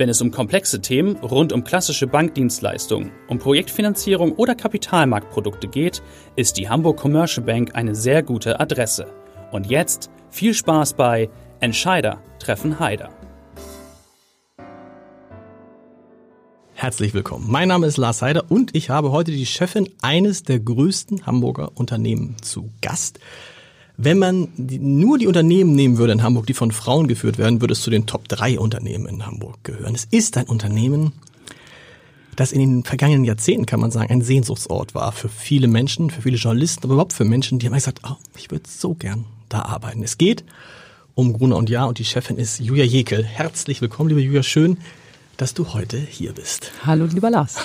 Wenn es um komplexe Themen rund um klassische Bankdienstleistungen, um Projektfinanzierung oder Kapitalmarktprodukte geht, ist die Hamburg Commercial Bank eine sehr gute Adresse. Und jetzt viel Spaß bei Entscheider treffen Heider. Herzlich willkommen. Mein Name ist Lars Heider und ich habe heute die Chefin eines der größten Hamburger Unternehmen zu Gast. Wenn man die, nur die Unternehmen nehmen würde in Hamburg, die von Frauen geführt werden, würde es zu den Top 3 Unternehmen in Hamburg gehören. Es ist ein Unternehmen, das in den vergangenen Jahrzehnten, kann man sagen, ein Sehnsuchtsort war für viele Menschen, für viele Journalisten, aber überhaupt für Menschen, die haben gesagt, oh, ich würde so gern da arbeiten. Es geht um Gruner und Ja und die Chefin ist Julia Jekel. Herzlich willkommen, liebe Julia, schön, dass du heute hier bist. Hallo, lieber Lars.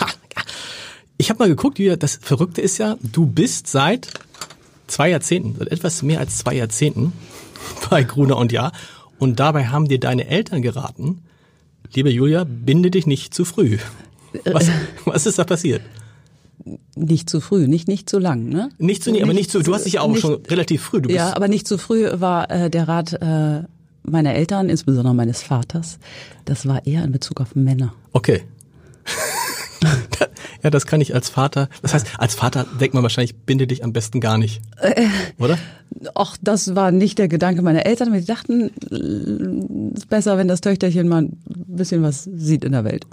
Ich habe mal geguckt, Julia, das Verrückte ist ja, du bist seit zwei Jahrzehnten, seit etwas mehr als zwei Jahrzehnten bei Gruner und Ja. Und dabei haben dir deine Eltern geraten, liebe Julia, binde dich nicht zu früh. Was, was ist da passiert? Nicht zu früh, nicht nicht zu lang, ne? Nicht zu, nicht, aber nicht zu, du hast dich ja auch nicht, schon relativ früh. Du bist ja, aber nicht zu früh war äh, der Rat äh, meiner Eltern, insbesondere meines Vaters. Das war eher in Bezug auf Männer. Okay. Ja, das kann ich als Vater. Das heißt, als Vater denkt man wahrscheinlich, binde dich am besten gar nicht. Oder? Ach, das war nicht der Gedanke meiner Eltern. Die dachten, es ist besser, wenn das Töchterchen mal ein bisschen was sieht in der Welt.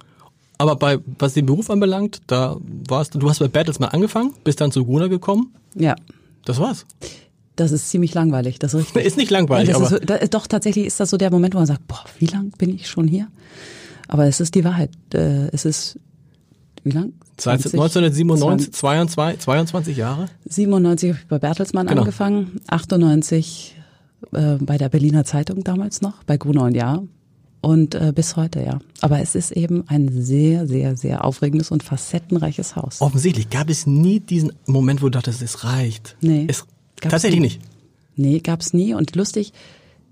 Aber bei, was den Beruf anbelangt, da warst du, du hast bei Bertelsmann angefangen, bist dann zu Guna gekommen. Ja. Das war's. Das ist ziemlich langweilig, das ist richtig. Ist nicht langweilig, aber. So, da, doch, tatsächlich ist das so der Moment, wo man sagt, boah, wie lang bin ich schon hier? Aber es ist die Wahrheit. Äh, es ist wie lang? 20, 1997, 22, 22 Jahre? 97 habe ich bei Bertelsmann genau. angefangen, 98 äh, bei der Berliner Zeitung damals noch, bei Gruner und Jahr und äh, bis heute, ja. Aber es ist eben ein sehr, sehr, sehr aufregendes und facettenreiches Haus. Offensichtlich gab es nie diesen Moment, wo du dachtest, es reicht. Nee. Es, tatsächlich nie. nicht. Nee, gab's nie. Und lustig,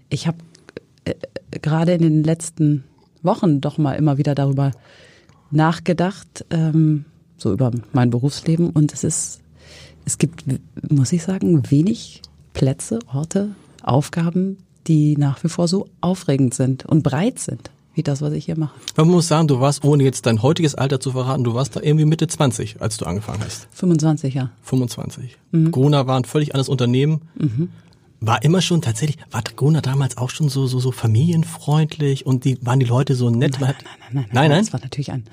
ich habe äh, gerade in den letzten Wochen doch mal immer wieder darüber nachgedacht, ähm, so über mein Berufsleben. Und es ist, es gibt, muss ich sagen, wenig Plätze, Orte, Aufgaben, die nach wie vor so aufregend sind und breit sind, wie das, was ich hier mache. Man muss sagen, du warst, ohne jetzt dein heutiges Alter zu verraten, du warst da irgendwie Mitte 20, als du angefangen hast. 25, ja. 25. Mhm. Gruner war ein völlig anderes Unternehmen. Mhm. War immer schon tatsächlich, war Gruner damals auch schon so, so, so familienfreundlich und die, waren die Leute so nett? Nein, nein, nein, nein, nein. nein, nein? Das war natürlich ein,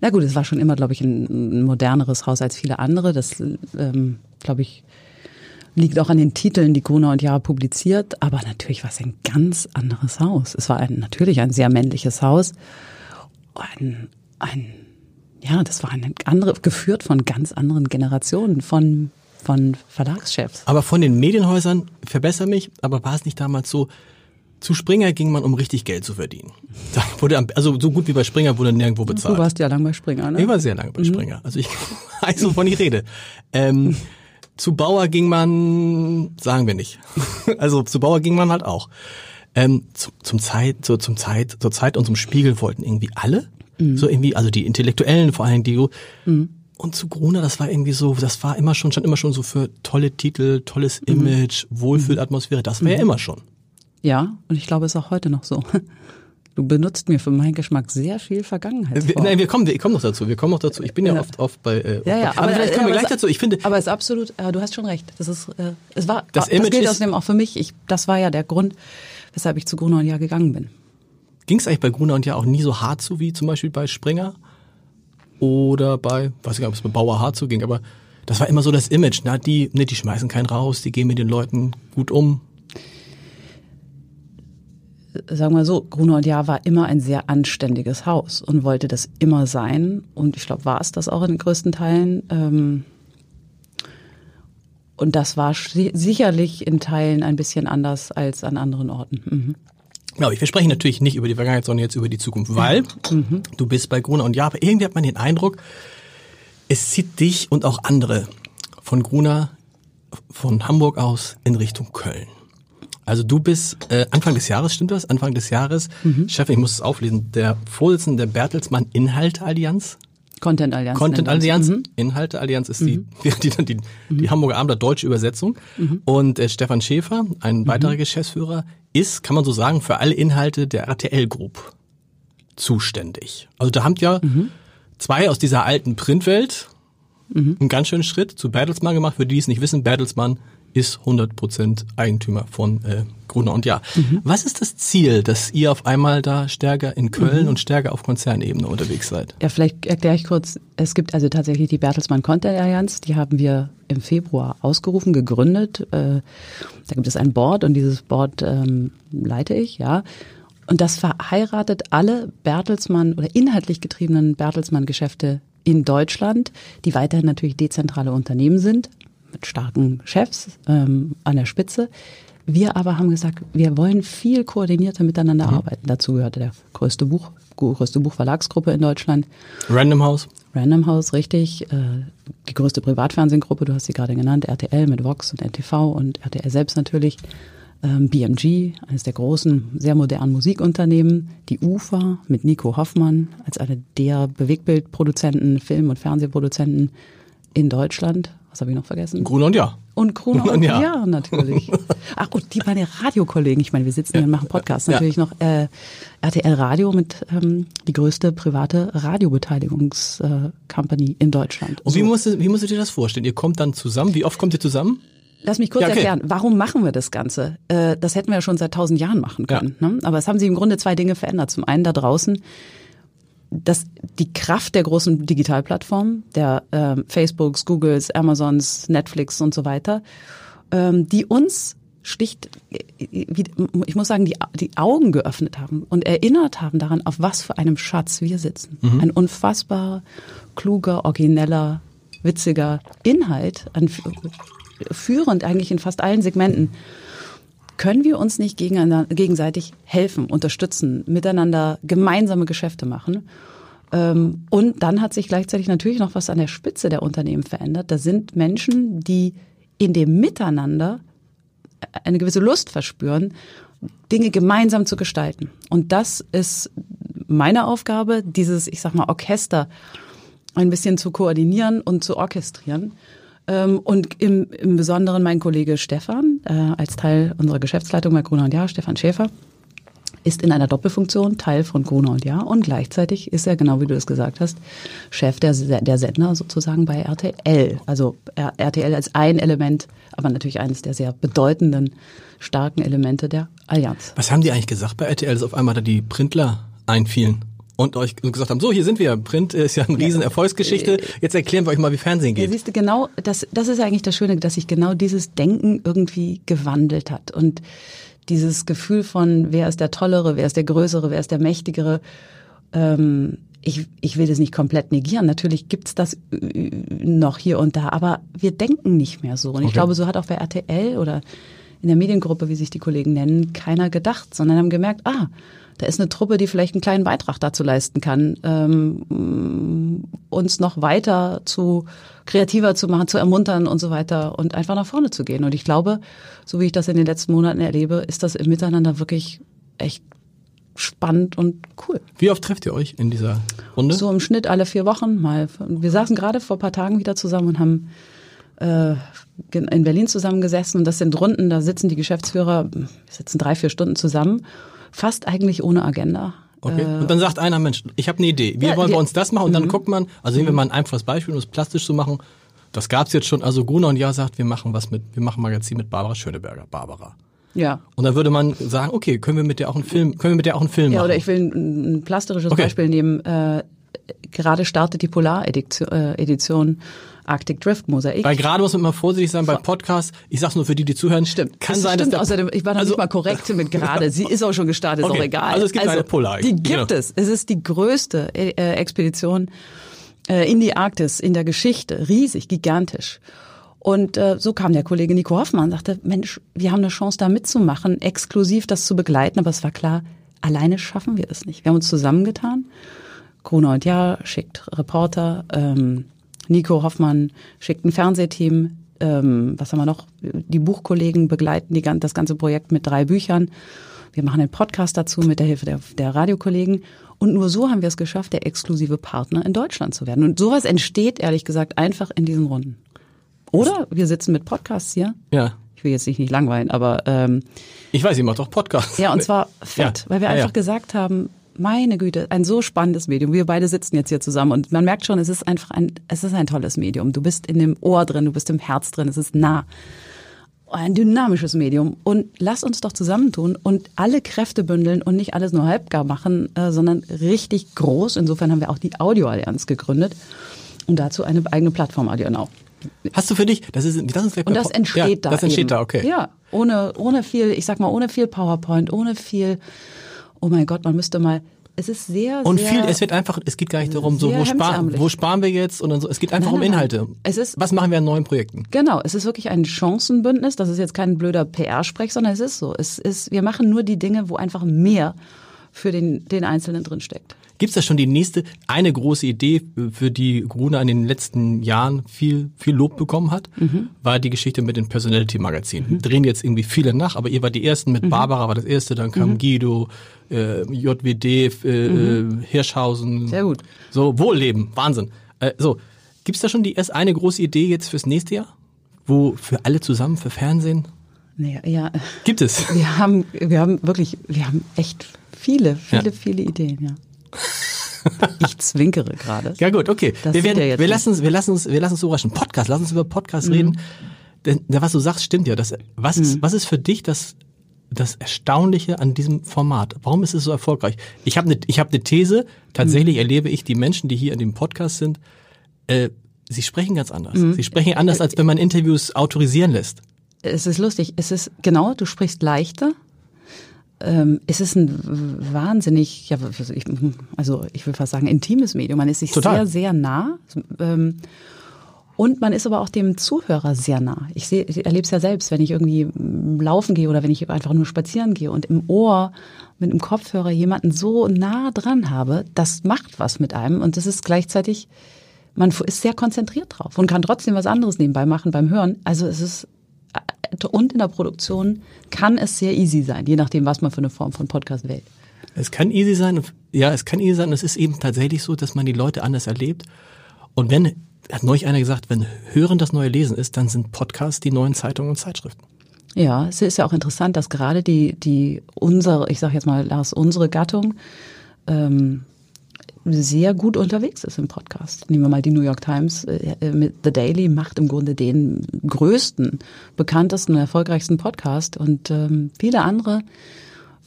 na gut, es war schon immer, glaube ich, ein, moderneres Haus als viele andere. Das, ähm, glaube ich, liegt auch an den Titeln, die Gruner und Jahr publiziert. Aber natürlich war es ein ganz anderes Haus. Es war ein, natürlich ein sehr männliches Haus. Ein, ein, ja, das war ein andere, geführt von ganz anderen Generationen, von von Verlagschefs. Aber von den Medienhäusern, verbessere mich, aber war es nicht damals so, zu Springer ging man, um richtig Geld zu verdienen. Da wurde, also so gut wie bei Springer wurde nirgendwo bezahlt. Du warst ja lange bei Springer, ne? Ich war sehr lange bei mhm. Springer. Also ich weiß, wovon ich rede. Ähm, zu Bauer ging man, sagen wir nicht. Also zu Bauer ging man halt auch. Ähm, zum, zum Zeit, so zum Zeit, zur Zeit und zum Spiegel wollten irgendwie alle. Mhm. So irgendwie, also die Intellektuellen vor allem, die mhm. Und zu Gruner, das war irgendwie so, das war immer schon, stand immer schon so für tolle Titel, tolles mhm. Image, mhm. Wohlfühlatmosphäre. Das war mhm. ja immer schon. Ja, und ich glaube, es ist auch heute noch so. Du benutzt mir für meinen Geschmack sehr viel Vergangenheit. Nein, wir kommen, wir kommen noch dazu. Wir kommen noch dazu. Ich bin ja, ja oft, oft bei. Äh, ja, ja, aber, aber vielleicht kommen ja, wir gleich dazu. Ich finde. Aber es ist absolut. Äh, du hast schon recht. Das ist. Äh, es war. Das, Image das gilt außerdem auch für mich. Ich, das war ja der Grund, weshalb ich zu Gruner und Jahr gegangen bin. Ging es eigentlich bei Gruner und Jahr auch nie so hart zu wie zum Beispiel bei Springer? Oder bei, weiß nicht, ob es bei Bauer hart zuging, aber das war immer so das Image, na, die, ne, die schmeißen keinen raus, die gehen mit den Leuten gut um. Sagen wir so, Gruner und Jahr war immer ein sehr anständiges Haus und wollte das immer sein. Und ich glaube, war es das auch in den größten Teilen. Ähm, und das war sicherlich in Teilen ein bisschen anders als an anderen Orten. Mhm. Glaube ich. Wir sprechen natürlich nicht über die Vergangenheit, sondern jetzt über die Zukunft, weil mhm. du bist bei Gruner und ja, aber irgendwie hat man den Eindruck, es zieht dich und auch andere von Gruner von Hamburg aus in Richtung Köln. Also du bist äh, Anfang des Jahres, stimmt das? Anfang des Jahres, mhm. Chef, ich muss es auflesen, der Vorsitzende der Bertelsmann Inhalte Allianz. Content Allianz. Content Allianz. Mhm. Inhalte Allianz ist die, mhm. die, die, die, die mhm. Hamburger Abendblatt deutsche Übersetzung. Mhm. Und äh, Stefan Schäfer, ein mhm. weiterer Geschäftsführer, ist, kann man so sagen, für alle Inhalte der RTL Group zuständig. Also da habt ja mhm. zwei aus dieser alten Printwelt einen ganz schönen Schritt zu Bertelsmann gemacht. Für die, die es nicht wissen, Bertelsmann ist 100% Eigentümer von äh, Gruner und Ja. Mhm. Was ist das Ziel, dass ihr auf einmal da stärker in Köln mhm. und stärker auf Konzernebene unterwegs seid? Ja, vielleicht erkläre ich kurz. Es gibt also tatsächlich die Bertelsmann Content Allianz, die haben wir im Februar ausgerufen, gegründet. Äh, da gibt es ein Board und dieses Board ähm, leite ich, ja. Und das verheiratet alle Bertelsmann oder inhaltlich getriebenen Bertelsmann-Geschäfte in Deutschland, die weiterhin natürlich dezentrale Unternehmen sind, mit starken Chefs ähm, an der Spitze. Wir aber haben gesagt, wir wollen viel koordinierter miteinander mhm. arbeiten. Dazu gehörte der größte Buch, größte Buchverlagsgruppe in Deutschland. Random House. Random House, richtig. Äh, die größte Privatfernsehgruppe, du hast sie gerade genannt, RTL mit Vox und NTV und RTL selbst natürlich. Ähm, BMG, eines der großen, sehr modernen Musikunternehmen. Die UFA mit Nico Hoffmann als einer der Bewegtbildproduzenten, Film- und Fernsehproduzenten in Deutschland. Was habe ich noch vergessen? Gruner und Ja. Und Gruner und Ja, ja natürlich. Ach gut, die meine Radiokollegen, ich meine, wir sitzen hier und machen Podcasts, natürlich ja. noch äh, RTL Radio mit ähm, die größte private Radiobeteiligungscompany äh, in Deutschland. Und so. wie, musst, wie musstet ihr das vorstellen? Ihr kommt dann zusammen, wie oft kommt ihr zusammen? Lass mich kurz ja, okay. erklären, warum machen wir das Ganze? Äh, das hätten wir ja schon seit tausend Jahren machen können. Ne? Aber es haben sich im Grunde zwei Dinge verändert. Zum einen da draußen dass die Kraft der großen Digitalplattformen, der ähm, Facebooks, Googles, Amazons, Netflix und so weiter, ähm, die uns schlicht, ich muss sagen, die, die Augen geöffnet haben und erinnert haben daran, auf was für einem Schatz wir sitzen. Mhm. Ein unfassbar kluger, origineller, witziger Inhalt, an, führend eigentlich in fast allen Segmenten können wir uns nicht gegenseitig helfen, unterstützen, miteinander gemeinsame Geschäfte machen? Ähm, und dann hat sich gleichzeitig natürlich noch was an der Spitze der Unternehmen verändert. Da sind Menschen, die in dem Miteinander eine gewisse Lust verspüren, Dinge gemeinsam zu gestalten. Und das ist meine Aufgabe, dieses, ich sag mal, Orchester ein bisschen zu koordinieren und zu orchestrieren. Ähm, und im, im Besonderen mein Kollege Stefan, äh, als Teil unserer Geschäftsleitung bei Gruner und Jahr, Stefan Schäfer, ist in einer Doppelfunktion Teil von Gruner und Jahr und gleichzeitig ist er, genau wie du das gesagt hast, Chef der, der Sender sozusagen bei RTL. Also RTL als ein Element, aber natürlich eines der sehr bedeutenden, starken Elemente der Allianz. Was haben die eigentlich gesagt bei RTL, dass auf einmal da die Printler einfielen? Und euch gesagt haben, so, hier sind wir, Print ist ja eine riesen Erfolgsgeschichte, jetzt erklären wir euch mal, wie Fernsehen geht. Ja, siehst du, genau, das, das ist eigentlich das Schöne, dass sich genau dieses Denken irgendwie gewandelt hat und dieses Gefühl von, wer ist der Tollere, wer ist der Größere, wer ist der Mächtigere, ähm, ich, ich will das nicht komplett negieren. Natürlich gibt's das noch hier und da, aber wir denken nicht mehr so. Und okay. ich glaube, so hat auch bei RTL oder in der Mediengruppe, wie sich die Kollegen nennen, keiner gedacht, sondern haben gemerkt, ah, da ist eine Truppe, die vielleicht einen kleinen Beitrag dazu leisten kann, ähm, uns noch weiter zu kreativer zu machen, zu ermuntern und so weiter und einfach nach vorne zu gehen. Und ich glaube, so wie ich das in den letzten Monaten erlebe, ist das im Miteinander wirklich echt spannend und cool. Wie oft trefft ihr euch in dieser Runde? So im Schnitt alle vier Wochen mal. Wir saßen gerade vor ein paar Tagen wieder zusammen und haben äh, in Berlin zusammengesessen und das sind Runden, da sitzen die Geschäftsführer, sitzen drei, vier Stunden zusammen fast eigentlich ohne Agenda. Okay. Äh, und dann sagt einer, Mensch, ich habe eine Idee. Wie ja, wollen wir uns das machen? Und dann mhm. guckt man, also nehmen wir mal ein einfaches Beispiel, um es plastisch zu machen. Das gab's jetzt schon. Also Gruner und Ja sagt, wir machen was mit, wir machen Magazin mit Barbara Schöneberger. Barbara. Ja. Und dann würde man sagen, okay, können wir mit der auch einen Film, können wir mit der auch einen Film ja, machen? Ja, oder ich will ein, ein plastisches okay. Beispiel nehmen. Äh, gerade startet die Polar-Edition äh, Arctic Drift Mosaik. Weil gerade muss man immer vorsichtig sein bei Podcasts. Ich sag's nur für die, die zuhören. Stimmt. Kann das sein, stimmt. dass Außerdem, ich war noch also, nicht mal korrekt mit gerade. Sie ist auch schon gestartet, okay. ist auch egal. Also es gibt also, eine Polar. Die gibt genau. es. Es ist die größte äh, Expedition äh, in die Arktis in der Geschichte. Riesig, gigantisch. Und äh, so kam der Kollege Nico Hoffmann und sagte, Mensch, wir haben eine Chance da mitzumachen, exklusiv das zu begleiten. Aber es war klar, alleine schaffen wir das nicht. Wir haben uns zusammengetan. Gruner und Jahr schickt Reporter, ähm, Nico Hoffmann schickt ein Fernsehteam, ähm, was haben wir noch? Die Buchkollegen begleiten die, das ganze Projekt mit drei Büchern. Wir machen einen Podcast dazu mit der Hilfe der, der Radiokollegen. Und nur so haben wir es geschafft, der exklusive Partner in Deutschland zu werden. Und sowas entsteht, ehrlich gesagt, einfach in diesen Runden. Oder wir sitzen mit Podcasts hier. Ja. Ich will jetzt nicht, nicht langweilen, aber ähm, Ich weiß, ihr macht doch Podcasts. ja, und zwar fett, Ja. weil wir Ja, einfach ja. gesagt haben, meine Güte, ein so spannendes Medium. Wir beide sitzen jetzt hier zusammen und man merkt schon, es ist einfach ein, es ist ein tolles Medium. Du bist in dem Ohr drin, du bist im Herz drin, es ist nah. Ein dynamisches Medium. Und lass uns doch zusammentun und alle Kräfte bündeln und nicht alles nur halbgar machen, äh, sondern richtig groß. Insofern haben wir auch die Audioallianz gegründet und dazu eine eigene Plattform Audio Now. Hast du für dich, das ist, das ist gleich Und das entsteht ja, da. Das entsteht eben. da, okay. Ja, ohne, ohne viel, ich sag mal, ohne viel PowerPoint, ohne viel, oh mein Gott, man müsste mal, es ist sehr, Und sehr, viel, es wird einfach, es geht gar nicht darum, so, wo, sparen, hemdsärmlich. wo sparen wir jetzt und so. Es geht einfach Nein, um nein, nein. Inhalte. Es ist- Was machen wir an neuen Projekten? Genau, es ist wirklich ein Chancenbündnis. Das ist jetzt kein blöder PR-Sprech, sondern es ist so. Es ist, wir machen nur die Dinge, wo einfach mehr für den, den Einzelnen drinsteckt. Gibt es da schon die nächste, eine große Idee, für die Gruner in den letzten Jahren viel, viel Lob bekommen hat? Mhm. War die Geschichte mit den Personality-Magazinen. Drehen jetzt irgendwie viele nach, aber ihr war die ersten, Mhm. mit Barbara war das erste, dann kam Guido, äh, JWD, äh, äh, Hirschhausen. Mhm. Sehr gut. So, Wohlleben, Wahnsinn. Äh, so, gibt's da schon die erst eine große Idee jetzt fürs nächste Jahr? Wo für alle zusammen, für Fernsehen? Nee, ja, Gibt es? wir haben, wir haben wirklich, wir haben echt viele, viele, Ja. viele Ideen, ja. Ich zwinkere gerade. Ja gut, okay. Das wir werden, er jetzt wir lassen uns, wir lassen uns, wir lassen uns überraschen. Podcast, lass uns über Podcast Mhm. reden. Denn was du sagst, stimmt ja. Das, was ist, was ist für dich das, das Erstaunliche an diesem Format? Warum ist es so erfolgreich? Ich habe eine, ich habe eine These. Tatsächlich Mhm. erlebe ich die Menschen, die hier in dem Podcast sind, äh, sie sprechen ganz anders. Mhm. Sie sprechen anders, als wenn man Interviews autorisieren lässt. Es ist lustig. Es ist, genau, du sprichst leichter. Ähm, es ist ein wahnsinnig, ja, also ich will fast sagen, intimes Medium. Man ist sich Total. sehr, sehr nah. Ähm, und man ist aber auch dem Zuhörer sehr nah. Ich, sehe, ich erlebe es ja selbst, wenn ich irgendwie mm, laufen gehe oder wenn ich einfach nur spazieren gehe und im Ohr mit einem Kopfhörer jemanden so nah dran habe, das macht was mit einem und das ist gleichzeitig, man ist sehr konzentriert drauf und kann trotzdem was anderes nebenbei machen beim Hören. Also es ist und in der Produktion kann es sehr easy sein, je nachdem, was man für eine Form von Podcast wählt. Es kann easy sein, und- ja, es kann easy sein. und Es ist eben tatsächlich so, dass man die Leute anders erlebt. Und wenn, hat neulich einer gesagt, wenn Hören das neue Lesen ist, dann sind Podcasts die neuen Zeitungen und Zeitschriften. Ja, es ist ja auch interessant, dass gerade die, die unsere, ich sage jetzt mal, Lars, unsere Gattung ähm, sehr gut unterwegs ist im Podcast. Nehmen wir mal die New York Times äh, mit The Daily macht im Grunde den größten, bekanntesten, erfolgreichsten Podcast und ähm, viele andere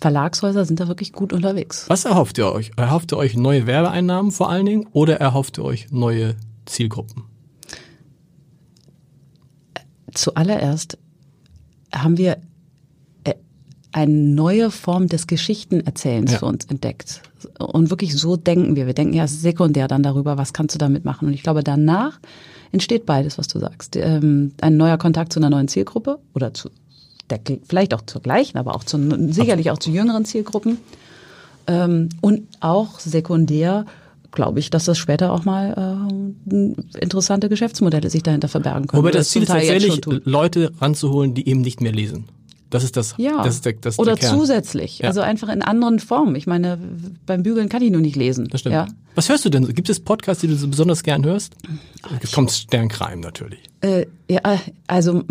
Verlagshäuser sind da wirklich gut unterwegs. Was erhofft ihr euch? Erhofft ihr euch neue Werbeeinnahmen vor allen Dingen oder erhofft ihr euch neue Zielgruppen? Zuallererst haben wir äh, eine neue Form des Geschichtenerzählens Ja. für uns entdeckt. Und wirklich so denken wir. Wir denken ja sekundär dann darüber, was kannst du damit machen. Und ich glaube, danach entsteht beides, was du sagst. Ähm, ein neuer Kontakt zu einer neuen Zielgruppe oder zu der, vielleicht auch zur gleichen, aber auch zu, sicherlich auch zu jüngeren Zielgruppen. Ähm, und auch sekundär glaube ich, dass das später auch mal äh, interessante Geschäftsmodelle sich dahinter verbergen können. Wobei Oder das Ziel ist tatsächlich. Leute ranzuholen, die eben nicht mehr lesen. Das ist das, Ja, das ist der, das oder der zusätzlich. Ja. Also einfach in anderen Formen. Ich meine, beim Bügeln kann ich nur nicht lesen. Das stimmt. Ja? Was hörst du denn? Gibt es Podcasts, die du so besonders gern hörst? Es kommt Sternkreim natürlich. Äh, ja, also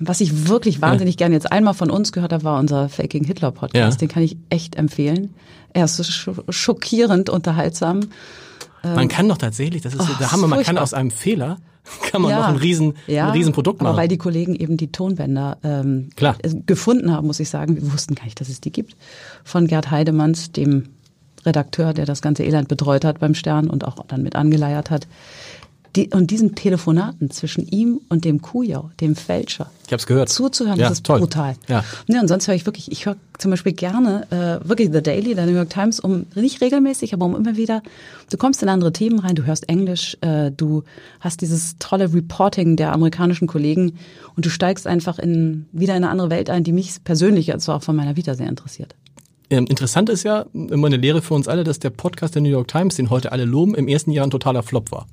was ich wirklich wahnsinnig gerne jetzt einmal von uns gehört habe, war unser Faking Hitler Podcast. Ja. Den kann ich echt empfehlen. Er ist sch schockierend unterhaltsam. Man kann doch tatsächlich, das ist oh, der Hammer, man kann aus einem Fehler, kann man noch ein riesen, ja, ein riesen Produkt aber machen. weil die Kollegen eben die Tonbänder ähm, Klar. gefunden haben, muss ich sagen, wir wussten gar nicht, dass es die gibt. Von Gerd Heidemanns, dem Redakteur, der das ganze Elend betreut hat beim Stern und auch dann mit angeleiert hat. Die, und diesen Telefonaten zwischen ihm und dem Kujau, dem Fälscher. Ich hab's gehört. Zuzuhören, Ja, das ist toll. brutal. Ja. Ne, und sonst höre ich wirklich, ich höre zum Beispiel gerne äh, wirklich The Daily, der New York Times, um nicht regelmäßig, aber um immer wieder, du kommst in andere Themen rein, du hörst Englisch, äh, du hast dieses tolle Reporting der amerikanischen Kollegen und du steigst einfach in wieder in eine andere Welt ein, die mich persönlich, also auch von meiner Vita sehr interessiert. Ähm, interessant ist ja immer eine Lehre für uns alle, dass der Podcast der New York Times, den heute alle loben, im ersten Jahr ein totaler Flop war.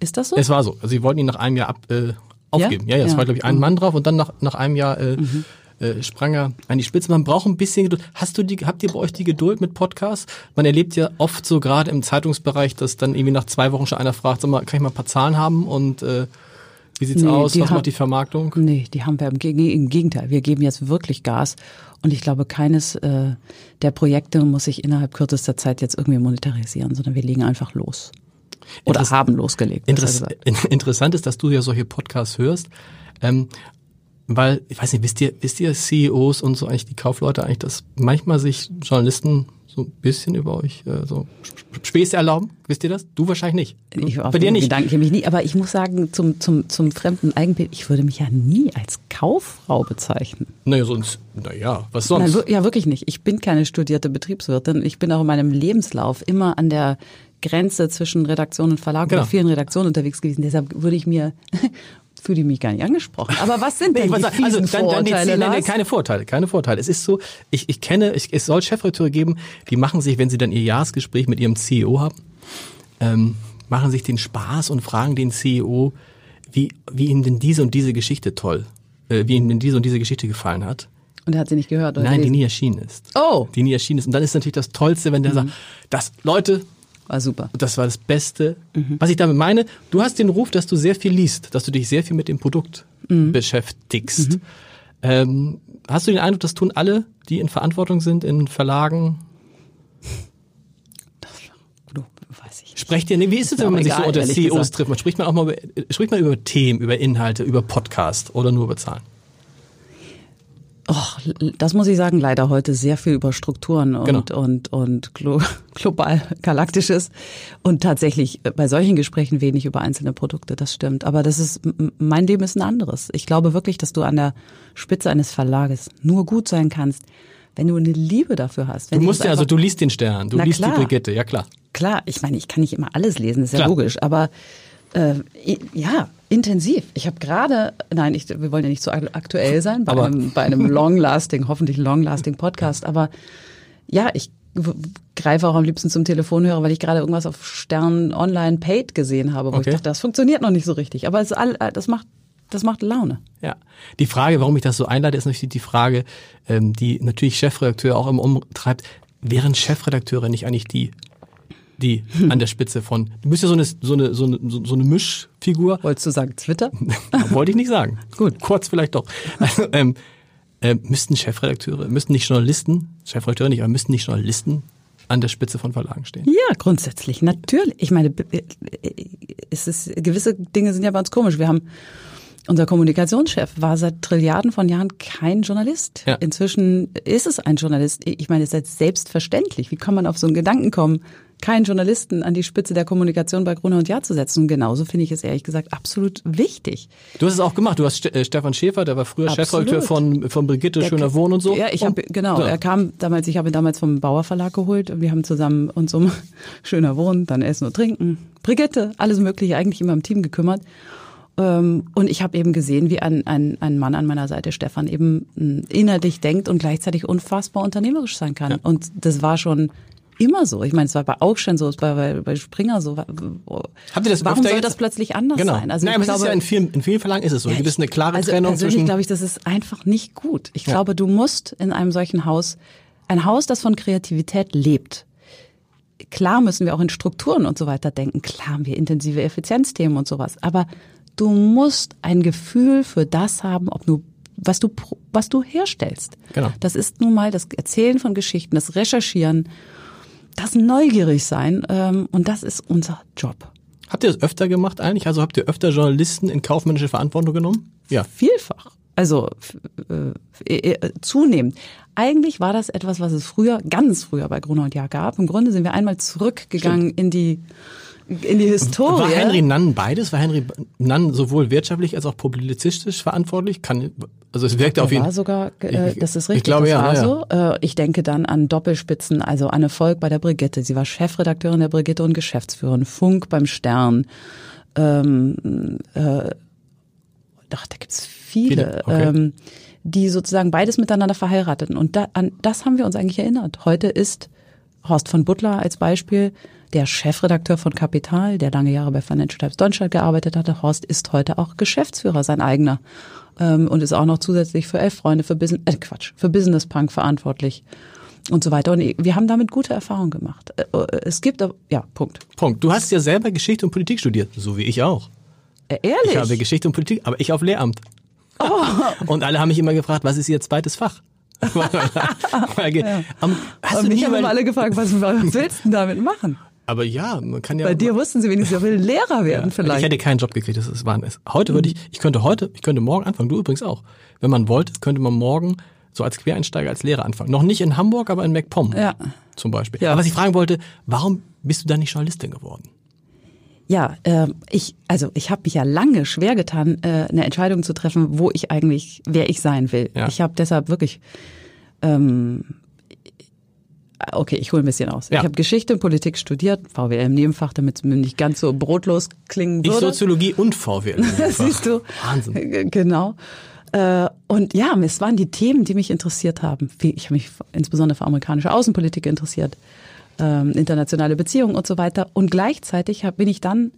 Ist das so? Es war so. Also sie wollten ihn nach einem Jahr ab, äh, aufgeben. Ja, ja, es Ja. war, glaube ich, ein Mann drauf und dann nach, nach einem Jahr äh, äh, sprang er an die Spitze. Man braucht ein bisschen Geduld. Hast du die, habt ihr bei euch die Geduld mit Podcasts? Man erlebt ja oft so gerade im Zeitungsbereich, dass dann irgendwie nach zwei Wochen schon einer fragt, sag mal, kann ich mal ein paar Zahlen haben und äh, wie sieht's Nee, aus? Was macht die Vermarktung? Nee, die haben wir im, im Gegenteil. Wir geben jetzt wirklich Gas. Und ich glaube, keines äh, der Projekte muss sich innerhalb kürzester Zeit jetzt irgendwie monetarisieren, sondern wir legen einfach los. Oder Interess- haben losgelegt. Interess interessant ist, dass du ja solche Podcasts hörst, ähm, weil, ich weiß nicht, wisst ihr, wisst ihr CEOs und so eigentlich die Kaufleute eigentlich, dass manchmal sich Journalisten so ein bisschen über euch äh, so Sp- Späße erlauben? Wisst ihr das? Du wahrscheinlich nicht. Ich bei dir nicht. Gedanken ich nie. Aber ich muss sagen, zum, zum, zum fremden Eigenbild, ich würde mich ja nie als Kauffrau bezeichnen. Naja, sonst, naja, was Nein, sonst? wir- ja, wirklich nicht. Ich bin keine studierte Betriebswirtin. Ich bin auch in meinem Lebenslauf immer an der Grenze zwischen Redaktion und Verlag Genau. oder vielen Redaktionen unterwegs gewesen. Deshalb würde ich mir, fühle ich mich gar nicht angesprochen. Aber was sind Nee, denn wollte die sagen, also dann, dann die, Vorurteile, nee, nee, keine Vorteile, keine Vorteile. Es ist so, ich, ich kenne, ich, es soll Chefredakteure geben, die machen sich, wenn sie dann ihr Jahresgespräch mit ihrem CEO haben, ähm, machen sich den Spaß und fragen den CEO, wie, wie ihm denn diese und diese Geschichte toll, äh, wie ihm denn diese und diese Geschichte gefallen hat. Und er hat sie nicht gehört oder Nein, die gelesen? nie erschienen ist. Oh. Die nie erschienen ist. Und dann ist natürlich das Tollste, wenn der sagt, das, Leute, War super. das war das Beste. Mhm. Was ich damit meine, du hast den Ruf, dass du sehr viel liest, dass du dich sehr viel mit dem Produkt Mhm. beschäftigst. Ähm, hast du den Eindruck, das tun alle, die in Verantwortung sind, in Verlagen? Du, weiß ich. nicht. Sprecht ihr, nee, wie ist es, wenn man sich so unter CEOs gesagt. trifft? Man spricht man auch mal über, spricht man über Themen, über Inhalte, über Podcast oder nur über Zahlen? Och, das muss ich sagen, leider heute sehr viel über Strukturen und, Genau. und, und glo global galaktisches und tatsächlich bei solchen Gesprächen wenig über einzelne Produkte, das stimmt. Aber das ist, mein Leben ist ein anderes. Ich glaube wirklich, dass du an der Spitze eines Verlages nur gut sein kannst, wenn du eine Liebe dafür hast. Wenn Du musst ja, also du liest den Stern, du liest klar. die Brigitte, ja klar. Klar, ich meine, ich kann nicht immer alles lesen, ist ja Klar. logisch, aber äh, ja, intensiv. Ich habe gerade, nein, ich, wir wollen ja nicht so ak- aktuell sein bei Aber- einem, bei einem long-lasting, hoffentlich long-lasting Podcast, aber ja, ich greife auch am liebsten zum Telefonhörer, weil ich gerade irgendwas auf Stern Online Paid gesehen habe, wo Okay. ich dachte, das funktioniert noch nicht so richtig, aber es all, das macht das macht Laune. Ja. Die Frage, warum ich das so einleite, ist natürlich die Frage, ähm, die natürlich Chefredakteur auch immer umtreibt. Wären Chefredakteure nicht eigentlich die, die an der Spitze von, du bist ja so eine, so eine, so eine, so eine Mischfigur. Wolltest du sagen Twitter? Wollte ich nicht sagen. Gut. Kurz vielleicht doch. Also, ähm, äh, müssten Chefredakteure, müssten nicht Journalisten, Chefredakteure nicht, aber müssten nicht Journalisten an der Spitze von Verlagen stehen? Ja, grundsätzlich, natürlich. Ich meine, b- es ist, gewisse Dinge sind ja bei uns komisch. Wir haben, unser Kommunikationschef war seit Trilliarden von Jahren kein Journalist. Ja. Inzwischen ist es ein Journalist. Ich meine, es ist selbstverständlich. Wie kann man auf so einen Gedanken kommen, keinen Journalisten an die Spitze der Kommunikation bei Gruner und Jahr zu setzen? Und genauso finde ich es ehrlich gesagt absolut wichtig. Du hast es auch gemacht. Du hast äh, Stefan Schäfer, der war früher. Chefredakteur von, von Brigitte Der- Schöner Wohnen und so. Ja, ich habe genau. Ja. Er kam damals. Ich habe ihn damals vom Bauer Verlag geholt und wir haben zusammen uns um schöner Wohnen, dann Essen und Trinken, Brigitte, alles Mögliche eigentlich immer im Team gekümmert. Ähm, Und ich habe eben gesehen, wie ein, ein, ein Mann an meiner Seite, Stefan, eben mh, inhaltlich denkt und gleichzeitig unfassbar unternehmerisch sein kann. Ja. Und das war schon immer so. Ich meine, es war bei Augstein so, es war bei, bei Springer so. Habt ihr das Warum soll jetzt? das plötzlich anders genau. sein? Also Nein, aber es glaube, ist ja in vielen, in vielen Verlagen ist es so. ja, Gibt es eine klare also Trennung persönlich zwischen. glaube ich, das ist einfach nicht gut. Ich glaube, du musst in einem solchen Haus, ein Haus, das von Kreativität lebt. Klar müssen wir auch in Strukturen und so weiter denken. Klar haben wir intensive Effizienzthemen und sowas. Aber du musst ein Gefühl für das haben, ob du was du was du herstellst. Genau. Das ist nun mal das Erzählen von Geschichten, das Recherchieren, das neugierig sein ähm, und das ist unser Job. Habt ihr das öfter gemacht eigentlich? Also habt ihr öfter Journalisten in kaufmännische Verantwortung genommen? Ja. Vielfach. Also f- äh, äh, zunehmend. Eigentlich war das etwas, was es früher, ganz früher bei Gruner und Jahr gab. Im Grunde sind wir einmal zurückgegangen in die in die Historie. War Henry Nann beides? War Henry Nann sowohl wirtschaftlich als auch publizistisch verantwortlich? Kann, also es wirkte auf jeden war sogar, äh, das ist richtig, Ich glaube, das ja, war ja. so. Äh, ich denke dann an Doppelspitzen, also Anne Volk bei der Brigitte. Sie war Chefredakteurin der Brigitte und Geschäftsführerin. Funk beim Stern. Ähm, äh, ach, da gibt's viele, Viele, okay. ähm, die sozusagen beides miteinander verheirateten. Und da, an das haben wir uns eigentlich erinnert. Heute ist Horst von Butler als Beispiel der Chefredakteur von Kapital, der lange Jahre bei Financial Times Deutschland gearbeitet hatte. Horst ist heute auch Geschäftsführer, sein eigener. Ähm, und ist auch noch zusätzlich für Elf Freunde, für Business, äh Quatsch, für Business Punk verantwortlich und so weiter. Und wir haben damit gute Erfahrungen gemacht. Äh, Es gibt, aber- ja, Punkt. Punkt. Du hast ja selber Geschichte und Politik studiert, so wie ich auch. Äh, Ehrlich? Ich habe Geschichte und Politik, aber ich auf Lehramt. Und alle haben mich immer gefragt, was ist ihr zweites Fach? Hast Und du mich nie haben mal- immer alle gefragt, was, was willst du damit machen? Aber ja, man kann ja. Bei dir wussten sie wenigstens, er will Lehrer werden Ich vielleicht. hätte keinen Job gekriegt, das ist Wahnsinn. Heute würde ich, ich könnte heute, ich könnte morgen anfangen, du übrigens auch. Wenn man wollte, könnte man morgen so als Quereinsteiger, als Lehrer anfangen. Noch nicht in Hamburg, aber in MacPom Ja. zum Beispiel. Ja. Aber was ich fragen wollte, warum bist du da nicht Journalistin geworden? Ja, ähm, ich, also ich habe mich ja lange schwer getan, äh, eine Entscheidung zu treffen, wo ich eigentlich, wer ich sein will. Ja. Ich habe deshalb wirklich, ähm, okay, ich hole ein bisschen aus. Ja. Ich habe Geschichte und Politik studiert, VWL im Nebenfach, damit es mir nicht ganz so brotlos klingen Ich würde. Soziologie und VWL. Siehst du? Wahnsinn. G- Genau. Äh, Und ja, es waren die Themen, die mich interessiert haben. Ich habe mich insbesondere für amerikanische Außenpolitik interessiert, ähm, internationale Beziehungen und so weiter. Und gleichzeitig bin ich dann,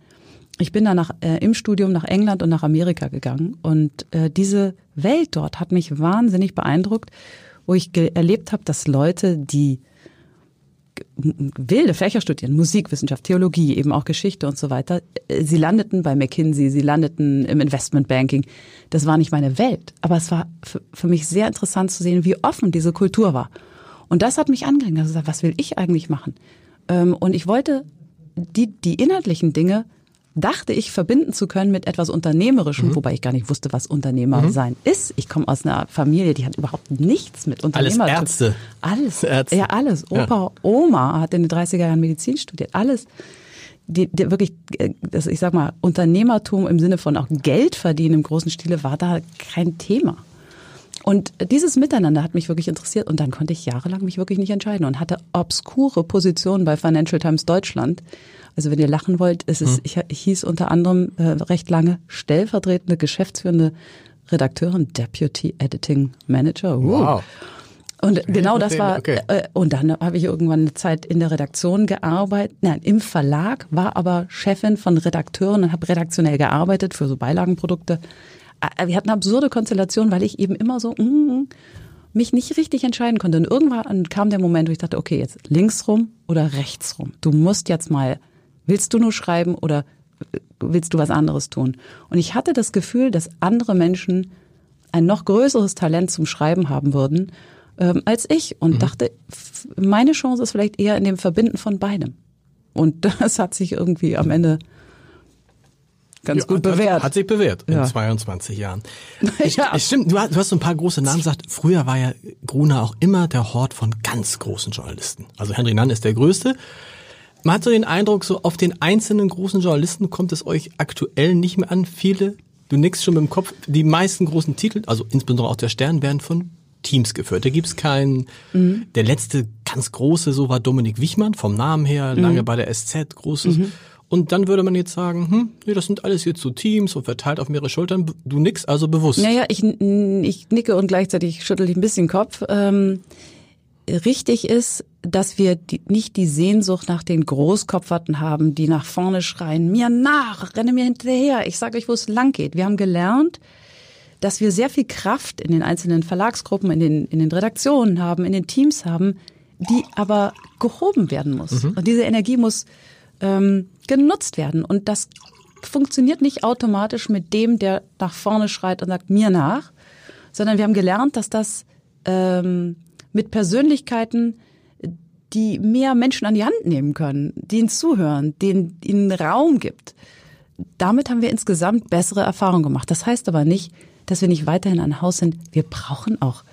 ich bin dann nach, äh, im Studium nach England und nach Amerika gegangen. Und äh, diese Welt dort hat mich wahnsinnig beeindruckt, wo ich erlebt habe, dass Leute, die wilde Fächer studieren, Musikwissenschaft, Theologie, eben auch Geschichte und so weiter. Sie landeten bei McKinsey, sie landeten im Investmentbanking. Das war nicht meine Welt, aber es war für, mich sehr interessant zu sehen, wie offen diese Kultur war. Und das hat mich angeregt. Gesagt, was will ich eigentlich machen? Ähm, Und ich wollte die, die inhaltlichen Dinge dachte ich verbinden zu können mit etwas Unternehmerischem, wobei ich gar nicht wusste, was Unternehmer sein ist. Ich komme aus einer Familie, die hat überhaupt nichts mit Alles Unternehmer Ärzte. Alles. Ärzte. Ja, alles. Opa, Oma hat in den 30er Jahren Medizin studiert. Alles. Die, die wirklich, äh, das, ich sag mal, Unternehmertum im Sinne von auch Geld verdienen im großen Stile war da kein Thema. Und dieses Miteinander hat mich wirklich interessiert und dann konnte ich jahrelang mich wirklich nicht entscheiden und hatte obskure Positionen bei Financial Times Deutschland. Also wenn ihr lachen wollt, es ist, ich, ich hieß unter anderem äh, recht lange stellvertretende geschäftsführende Redakteurin, Deputy Editing Manager. Uh. Wow. Und genau das war, okay. äh, und dann habe ich irgendwann eine Zeit in der Redaktion gearbeitet, nein, im Verlag, war aber Chefin von Redakteuren und habe redaktionell gearbeitet für so Beilagenprodukte. Äh, Wir hatten eine absurde Konstellation, weil ich eben immer so mm, mich nicht richtig entscheiden konnte. Und irgendwann kam der Moment, wo ich dachte, okay, jetzt links rum oder rechts rum. Du musst jetzt mal, willst du nur schreiben oder willst du was anderes tun? Und ich hatte das Gefühl, dass andere Menschen ein noch größeres Talent zum Schreiben haben würden ähm, als ich und dachte, f- meine Chance ist vielleicht eher in dem Verbinden von beidem. Und das hat sich irgendwie am Ende ganz Ja, gut hat- bewährt. Hat sich bewährt in Ja. 22 Jahren. Ja. Es stimmt, du hast, du hast so ein paar große Namen gesagt. Früher war ja Gruner auch immer der Hort von ganz großen Journalisten. Also Henry Nann ist der größte. Man hat so den Eindruck, so auf den einzelnen großen Journalisten kommt es euch aktuell nicht mehr an. Viele, du nickst schon mit dem Kopf, die meisten großen Titel, also insbesondere auch der Stern, werden von Teams geführt. Da gibt's keinen, Mhm. der letzte ganz große, so war Dominik Wichmann, vom Namen her, Mhm. lange bei der SZ, großes. Und dann würde man jetzt sagen, hm, nee, das sind alles jetzt so Teams und verteilt auf mehrere Schultern. Du nix also bewusst. Naja, ich, ich nicke und gleichzeitig schüttel ich ein bisschen Kopf. Ähm, richtig ist, dass wir die, nicht die Sehnsucht nach den Großkopferten haben, die nach vorne schreien, mir nach, renne mir hinterher, ich sage euch, wo es lang geht. Wir haben gelernt, dass wir sehr viel Kraft in den einzelnen Verlagsgruppen, in den, in den Redaktionen haben, in den Teams haben, die aber gehoben werden muss. Und diese Energie muss ähm, genutzt werden. Und das funktioniert nicht automatisch mit dem, der nach vorne schreit und sagt, mir nach, sondern wir haben gelernt, dass das ähm, mit Persönlichkeiten, die mehr Menschen an die Hand nehmen können, denen zuhören, denen ihnen Raum gibt. Damit haben wir insgesamt bessere Erfahrungen gemacht. Das heißt aber nicht, dass wir nicht weiterhin ein Haus sind. Wir brauchen auch,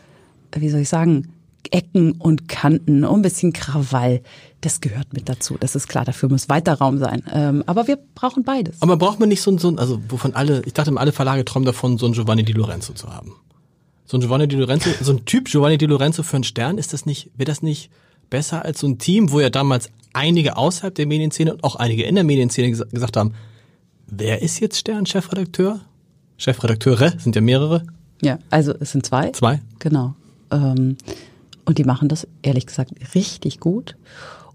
wie soll ich sagen, Ecken und Kanten ein bisschen Krawall. Das gehört mit dazu. Das ist klar. Dafür muss weiter Raum sein. Ähm, aber wir brauchen beides. Aber braucht man nicht so ein, so ein, also wovon alle, ich dachte immer, alle Verlage träumen davon, so ein Giovanni Di Lorenzo zu haben. So ein Giovanni Di Lorenzo, so ein Typ Giovanni Di Lorenzo für einen Stern, ist das nicht, wäre das nicht besser als so ein Team, wo ja damals einige außerhalb der Medienszene und auch einige in der Medienszene ges gesagt haben, wer ist jetzt Stern-Chefredakteur? Chefredakteure sind ja mehrere. Ja, also es sind zwei. Zwei. Genau. Ähm, und die machen das, ehrlich gesagt, richtig gut.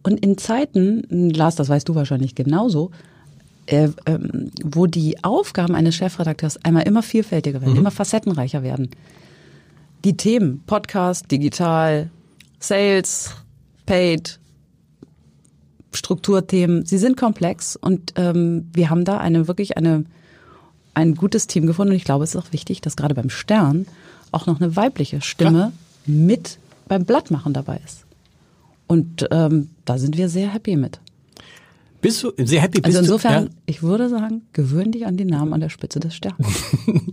Und in Zeiten, Lars, das weißt du wahrscheinlich genauso, äh, ähm, wo die Aufgaben eines Chefredakteurs einmal immer vielfältiger werden, immer facettenreicher werden. Die Themen, Podcast, digital, Sales, Paid, Strukturthemen, sie sind komplex und ähm, wir haben da eine wirklich eine ein gutes Team gefunden und ich glaube, es ist auch wichtig, dass gerade beim Stern auch noch eine weibliche Stimme Klar. mit beim Blattmachen dabei ist. Und ähm, da sind wir sehr happy mit. Bist du sehr happy? Bist Also insofern, Du, ich würde sagen, gewöhn dich an die Namen an der Spitze des Sterns.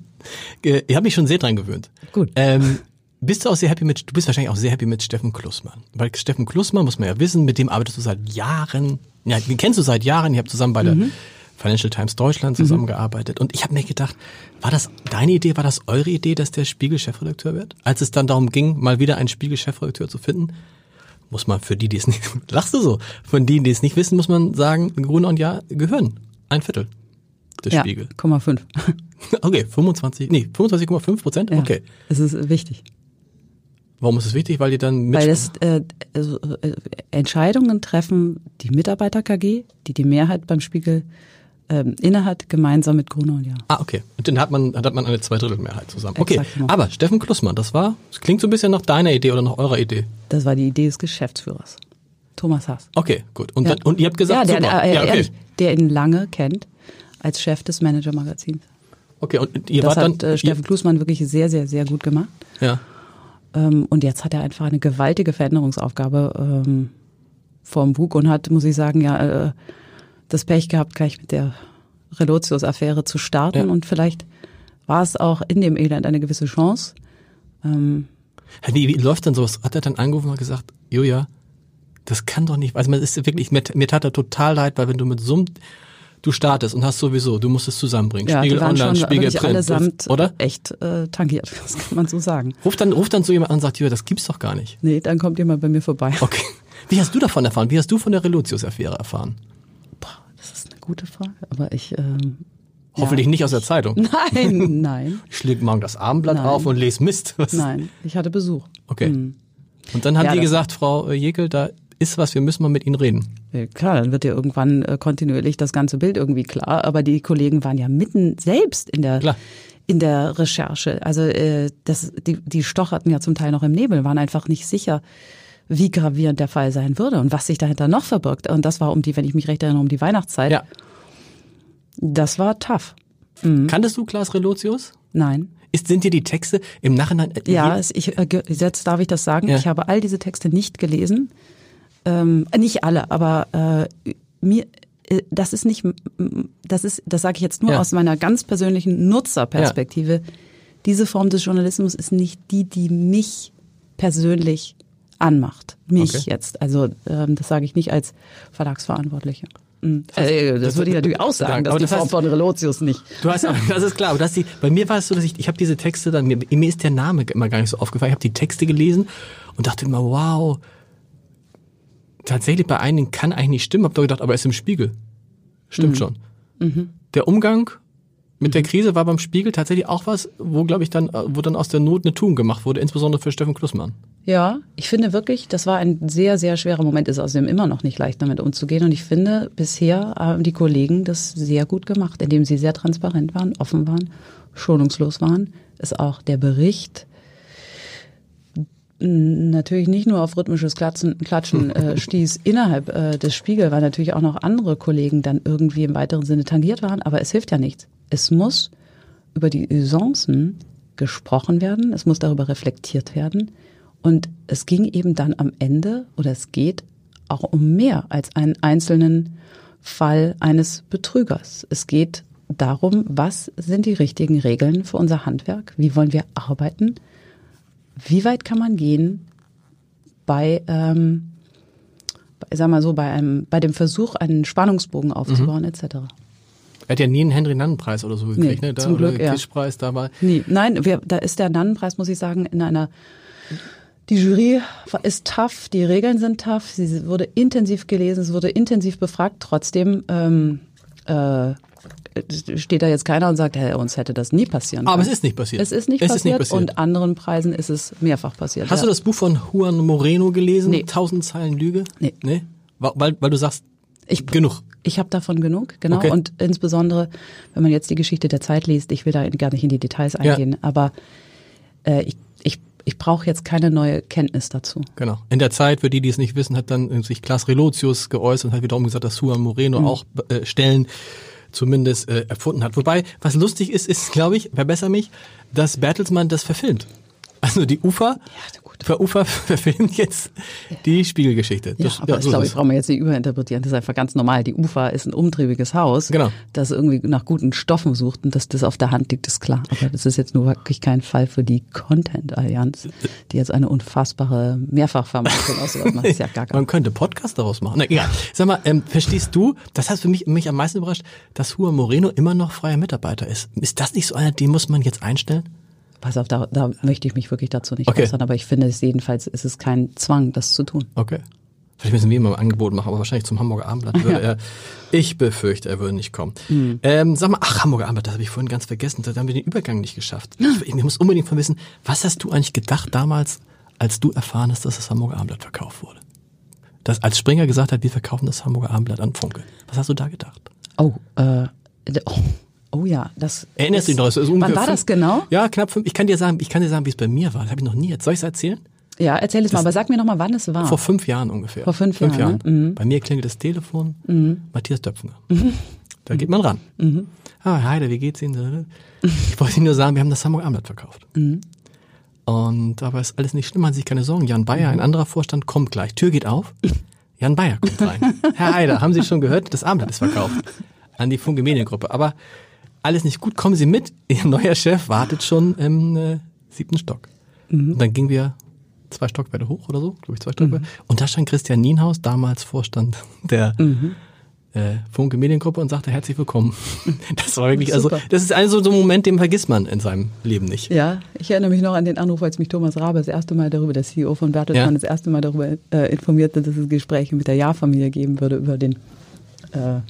ja, ich habe mich schon sehr dran gewöhnt. Gut. Ähm, bist du auch sehr happy mit, du bist wahrscheinlich auch sehr happy mit Steffen Klussmann. Weil Steffen Klussmann, muss man ja wissen, mit dem arbeitest du seit Jahren, ja, den kennst du seit Jahren, ihr habt zusammen bei der Financial Times Deutschland zusammengearbeitet. Und ich habe mir gedacht, war das deine Idee, war das eure Idee, dass der Spiegel Chefredakteur wird? Als es dann darum ging, mal wieder einen Spiegel Chefredakteur zu finden, muss man für die, die es nicht, lachst du so, von denen, die es nicht wissen, muss man sagen, Gruner und Ja gehören ein Viertel des ja, Spiegel. 0,5. Okay, 25, nee, 25,5 Prozent? Ja, Okay. Es ist wichtig. Warum ist es wichtig? Weil die dann mit Weil das äh, also, äh, Entscheidungen treffen die Mitarbeiter KG, die die Mehrheit beim Spiegel ähm, innehat, gemeinsam mit Gruner und Ja. Ah, okay. Und dann hat man, hat man eine Zweidrittelmehrheit zusammen. Okay. Exakt, genau. Aber Steffen Klussmann, das war, das klingt so ein bisschen nach deiner Idee oder nach eurer Idee. Das war die Idee des Geschäftsführers, Thomas Haas. Okay, gut. Und, Ja. dann, und ihr habt gesagt, ja, der, super. der, ja, okay. ehrlich, der ihn lange kennt als Chef des Manager-Magazins. okay, und ihr Das wart hat dann, äh, Steffen Klusmann wirklich sehr, sehr, sehr gut gemacht. ja. Ähm, und jetzt hat er einfach eine gewaltige Veränderungsaufgabe ähm, vorm Bug und hat, muss ich sagen, ja, äh, das Pech gehabt, gleich mit der Relotius-Affäre zu starten. Ja. Und vielleicht war es auch in dem Elend eine gewisse Chance. Ähm, Wie, wie läuft denn sowas? Hat er dann angerufen und gesagt, Julia, das kann doch nicht, also man ist wirklich, mir, mir tat er total leid, weil wenn du mit so einem, du startest und hast sowieso, du musst es zusammenbringen. ja, Spiegel Online, Spiegel Print, allesamt oder? echt äh, tangiert, das kann man so sagen. Ruft dann, ruft dann so jemand an und sagt, Julia, das gibt's doch gar nicht. Nee, dann kommt jemand bei mir vorbei. Okay. Wie hast du davon erfahren? Wie hast du von der Relotius-Affäre erfahren? Boah, das ist eine gute Frage, aber ich... Ähm, Hoffentlich nicht aus der Zeitung. Nein, nein, Ich schläg morgen das Abendblatt Nein. auf und lese Mist. Was nein, ich hatte Besuch. Okay. Hm. Und dann haben Ja, die gesagt, Frau äh, Jekel, da ist was, wir müssen mal mit Ihnen reden. Ja, klar, dann wird ja irgendwann äh, kontinuierlich das ganze Bild irgendwie klar. Aber die Kollegen waren ja mitten selbst in der Klar. in der Recherche. Also äh, das, die, die stocherten ja zum Teil noch im Nebel, waren einfach nicht sicher, wie gravierend der Fall sein würde und was sich dahinter noch verbirgt. Und das war um die, wenn ich mich recht erinnere, um die Weihnachtszeit. Ja. Das war tough. Kanntest du Klaas Relotius? Nein. Ist, sind dir die Texte im Nachhinein... äh, Ja, es, ich, äh, jetzt darf ich das sagen. Ja. Ich habe all diese Texte nicht gelesen. Ähm, nicht alle, aber äh, mir, äh, das ist nicht, das ist, das sage ich jetzt nur Ja. aus meiner ganz persönlichen Nutzerperspektive. Diese Form des Journalismus ist nicht die, die mich persönlich anmacht. Mich Okay. jetzt. Also ähm, das sage ich nicht als Verlagsverantwortliche. Mhm. Äh, das würde ich natürlich auch sagen, dass die das heißt- Form von Relotius nicht. Du hast, das ist klar. Aber das die, bei mir war es so, dass ich, ich habe diese Texte dann, mir, mir ist der Name immer gar nicht so aufgefallen. Ich habe die Texte gelesen und dachte immer, wow, tatsächlich bei einigen kann eigentlich nicht stimmen. Hab doch gedacht, aber er ist im Spiegel. Stimmt schon. Der Umgang mit der Krise war beim Spiegel tatsächlich auch was, wo, glaube ich, dann, äh, wo dann aus der Not eine Tugend gemacht wurde, insbesondere für Steffen Klussmann. Ja, ich finde wirklich, das war ein sehr, sehr schwerer Moment, ist außerdem immer noch nicht leicht damit umzugehen. Und ich finde, bisher haben die Kollegen das sehr gut gemacht, indem sie sehr transparent waren, offen waren, schonungslos waren. Ist auch der Bericht natürlich nicht nur auf rhythmisches Klatschen, Klatschen äh, stieß innerhalb äh, des Spiegel, weil natürlich auch noch andere Kollegen dann irgendwie im weiteren Sinne tangiert waren, aber es hilft ja nichts. Es muss über die Usancen gesprochen werden, es muss darüber reflektiert werden und es ging eben dann am Ende oder es geht auch um mehr als einen einzelnen Fall eines Betrügers. Es geht darum, was sind die richtigen Regeln für unser Handwerk? Wie wollen wir arbeiten? Wie weit kann man gehen bei, ähm, bei- sag mal so, bei einem, bei dem Versuch, einen Spannungsbogen aufzubauen, etc. Er hat ja nie einen Henry-Nannen-Preis oder so gekriegt, Nee, ne? Da, zum Glück, oder ja. Quizpreis, da war. Nee, nein, wir, da ist der Nannenpreis, muss ich sagen, in einer. Die Jury ist tough, die Regeln sind tough, sie wurde intensiv gelesen, es wurde intensiv befragt. Trotzdem ähm, äh, steht da jetzt keiner und sagt, hey, uns hätte das nie passieren Aber können. es ist nicht passiert. Es ist nicht, Es passiert, ist nicht passiert. und anderen Preisen ist es mehrfach passiert. Hast ja. du das Buch von Juan Moreno gelesen? Nee. Tausend Zeilen Lüge? Nee. Nee? Weil, weil du sagst, Ich- genug. Ich habe davon genug, genau. Okay. Und insbesondere, wenn man jetzt die Geschichte der Zeit liest, ich will da gar nicht in die Details Ja. eingehen, aber äh, ich, ich, ich brauche jetzt keine neue Kenntnis dazu. Genau. In der Zeit, für die, die es nicht wissen, hat dann sich Klaas Relotius geäußert und hat wiederum gesagt, dass Juan Mhm. Moreno auch äh, Stellen zumindest äh, erfunden hat. Wobei, was lustig ist, ist, glaube ich, verbessere mich, dass Bertelsmann das verfilmt. Also die UFA, Ja, gut. für UFA verfilmt jetzt die Spiegelgeschichte. Ja, Das- aber das, glaube ist ich, brauchen wir jetzt nicht überinterpretieren. Das ist einfach ganz normal. Die UFA ist ein umtriebiges Haus, Genau. das irgendwie nach guten Stoffen sucht und dass das auf der Hand liegt, ist klar. Aber das ist jetzt nur wirklich kein Fall für die Content-Allianz, die jetzt eine unfassbare Mehrfachvermarktung aus sowas macht. Das ist ja gar Man könnte Podcast daraus machen. Na, egal. Sag mal, ähm, verstehst du, das hat für mich, mich am meisten überrascht, dass Juan Moreno immer noch freier Mitarbeiter ist. Ist das nicht so einer, den muss man jetzt einstellen? Pass auf, da, da möchte ich mich wirklich dazu nicht Okay. äußern, aber ich finde es jedenfalls, ist es kein Zwang, das zu tun. Okay. Vielleicht müssen wir ihm mal ein Angebot machen, aber wahrscheinlich zum Hamburger Abendblatt würde er. Ich befürchte, er würde nicht kommen. Ähm, sag mal, ach, Hamburger Abendblatt, das habe ich vorhin ganz vergessen. Da haben wir den Übergang nicht geschafft. Ich, ich muss unbedingt von wissen, was hast du eigentlich gedacht damals, als du erfahren hast, dass das Hamburger Abendblatt verkauft wurde? Dass als Springer gesagt hat, wir verkaufen das Hamburger Abendblatt an Funke. Was hast du da gedacht? Oh, äh, oh, oh ja, das. Erinnerst du dich noch? Das ist Wann war fünf- das genau? Ja, knapp fünf. Ich kann dir sagen, ich kann dir sagen, wie es bei mir war. Das habe ich noch nie. Jetzt soll ich es erzählen? Ja, erzähl es mal, aber sag mir noch mal, wann es war. Vor fünf Jahren ungefähr. Vor fünf Jahren, ne? Mhm. Bei mir klingelt das Telefon. Matthias Döpfner. Da geht man ran. Mhm. Ah, Heide, wie geht's Ihnen? Ich wollte Ihnen nur sagen, wir haben das Hamburger Abendblatt verkauft. Mhm. Und aber ist alles nicht schlimm, machen Sie sich keine Sorgen. Jan Bayer, Mhm. ein anderer Vorstand, kommt gleich. Tür geht auf. Jan Bayer kommt rein. Herr Heider, haben Sie schon gehört? Das Abendblatt ist verkauft. An die Funke Mediengruppe. Aber alles nicht gut. Kommen Sie mit. Ihr neuer Chef wartet schon im äh, siebten Stock. Mhm. Und dann gingen wir zwei Stockwerke hoch oder so, glaube ich, zwei Stockwerke. Und da stand Christian Nienhaus, damals Vorstand der Mhm. äh, Funke Mediengruppe und sagte herzlich willkommen. Das war wirklich, also das ist also so ein Moment, den vergisst man in seinem Leben nicht. Ja, ich erinnere mich noch an den Anruf, als mich Thomas Rabe das erste Mal darüber, der CEO von Bertelsmann, Ja. das erste Mal darüber äh, informierte, dass es Gespräche mit der Jahrfamilie geben würde über den äh,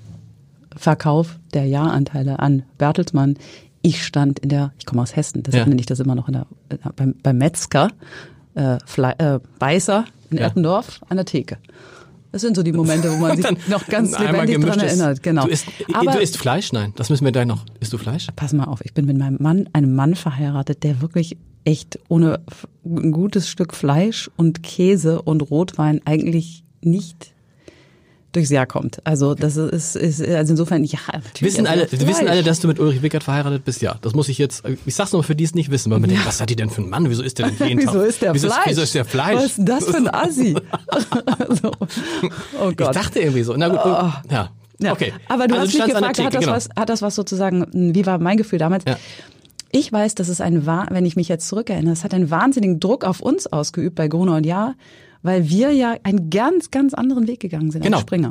Verkauf der Jahranteile an Bertelsmann. Ich stand in der, ich komme aus Hessen, deshalb Ja. nenne ich das immer noch in der, beim, beim Metzger, äh, Fle äh, Beißer in Ja. Eppendorf an der Theke. Das sind so die Momente, wo man sich noch ganz lebendig dran erinnert. Genau. Du isst, Aber du isst Fleisch? Nein, das müssen wir gleich noch. Isst du Fleisch? pass mal auf, ich bin mit meinem Mann, einem Mann verheiratet, der wirklich echt ohne ein gutes Stück Fleisch und Käse und Rotwein eigentlich nicht durchs Jahr kommt. Also das ist, ist also insofern ja. Wissen alle, Fleisch. wissen alle, dass du mit Ulrich Wickert verheiratet bist? Ja, das muss ich jetzt, ich sag's nur für die es nicht wissen, weil man denkt, was hat die denn für einen Mann? Wieso ist der denn jeden Tag? Wieso ist der wieso Fleisch? Ist, wieso ist der Fleisch? Was ist denn das für ein Assi? so. Oh Ich Gott. dachte irgendwie so. Na gut, ja. Ja, Okay. Aber du Also hast mich gefragt, hat, das Theke, was, hat das was sozusagen, wie war mein Gefühl damals? Ja. Ich weiß, dass es ein, wenn ich mich jetzt zurückerinnere, es hat einen wahnsinnigen Druck auf uns ausgeübt bei Gruner und Jahr, weil wir ja einen ganz, ganz anderen Weg gegangen sind Genau. als Springer.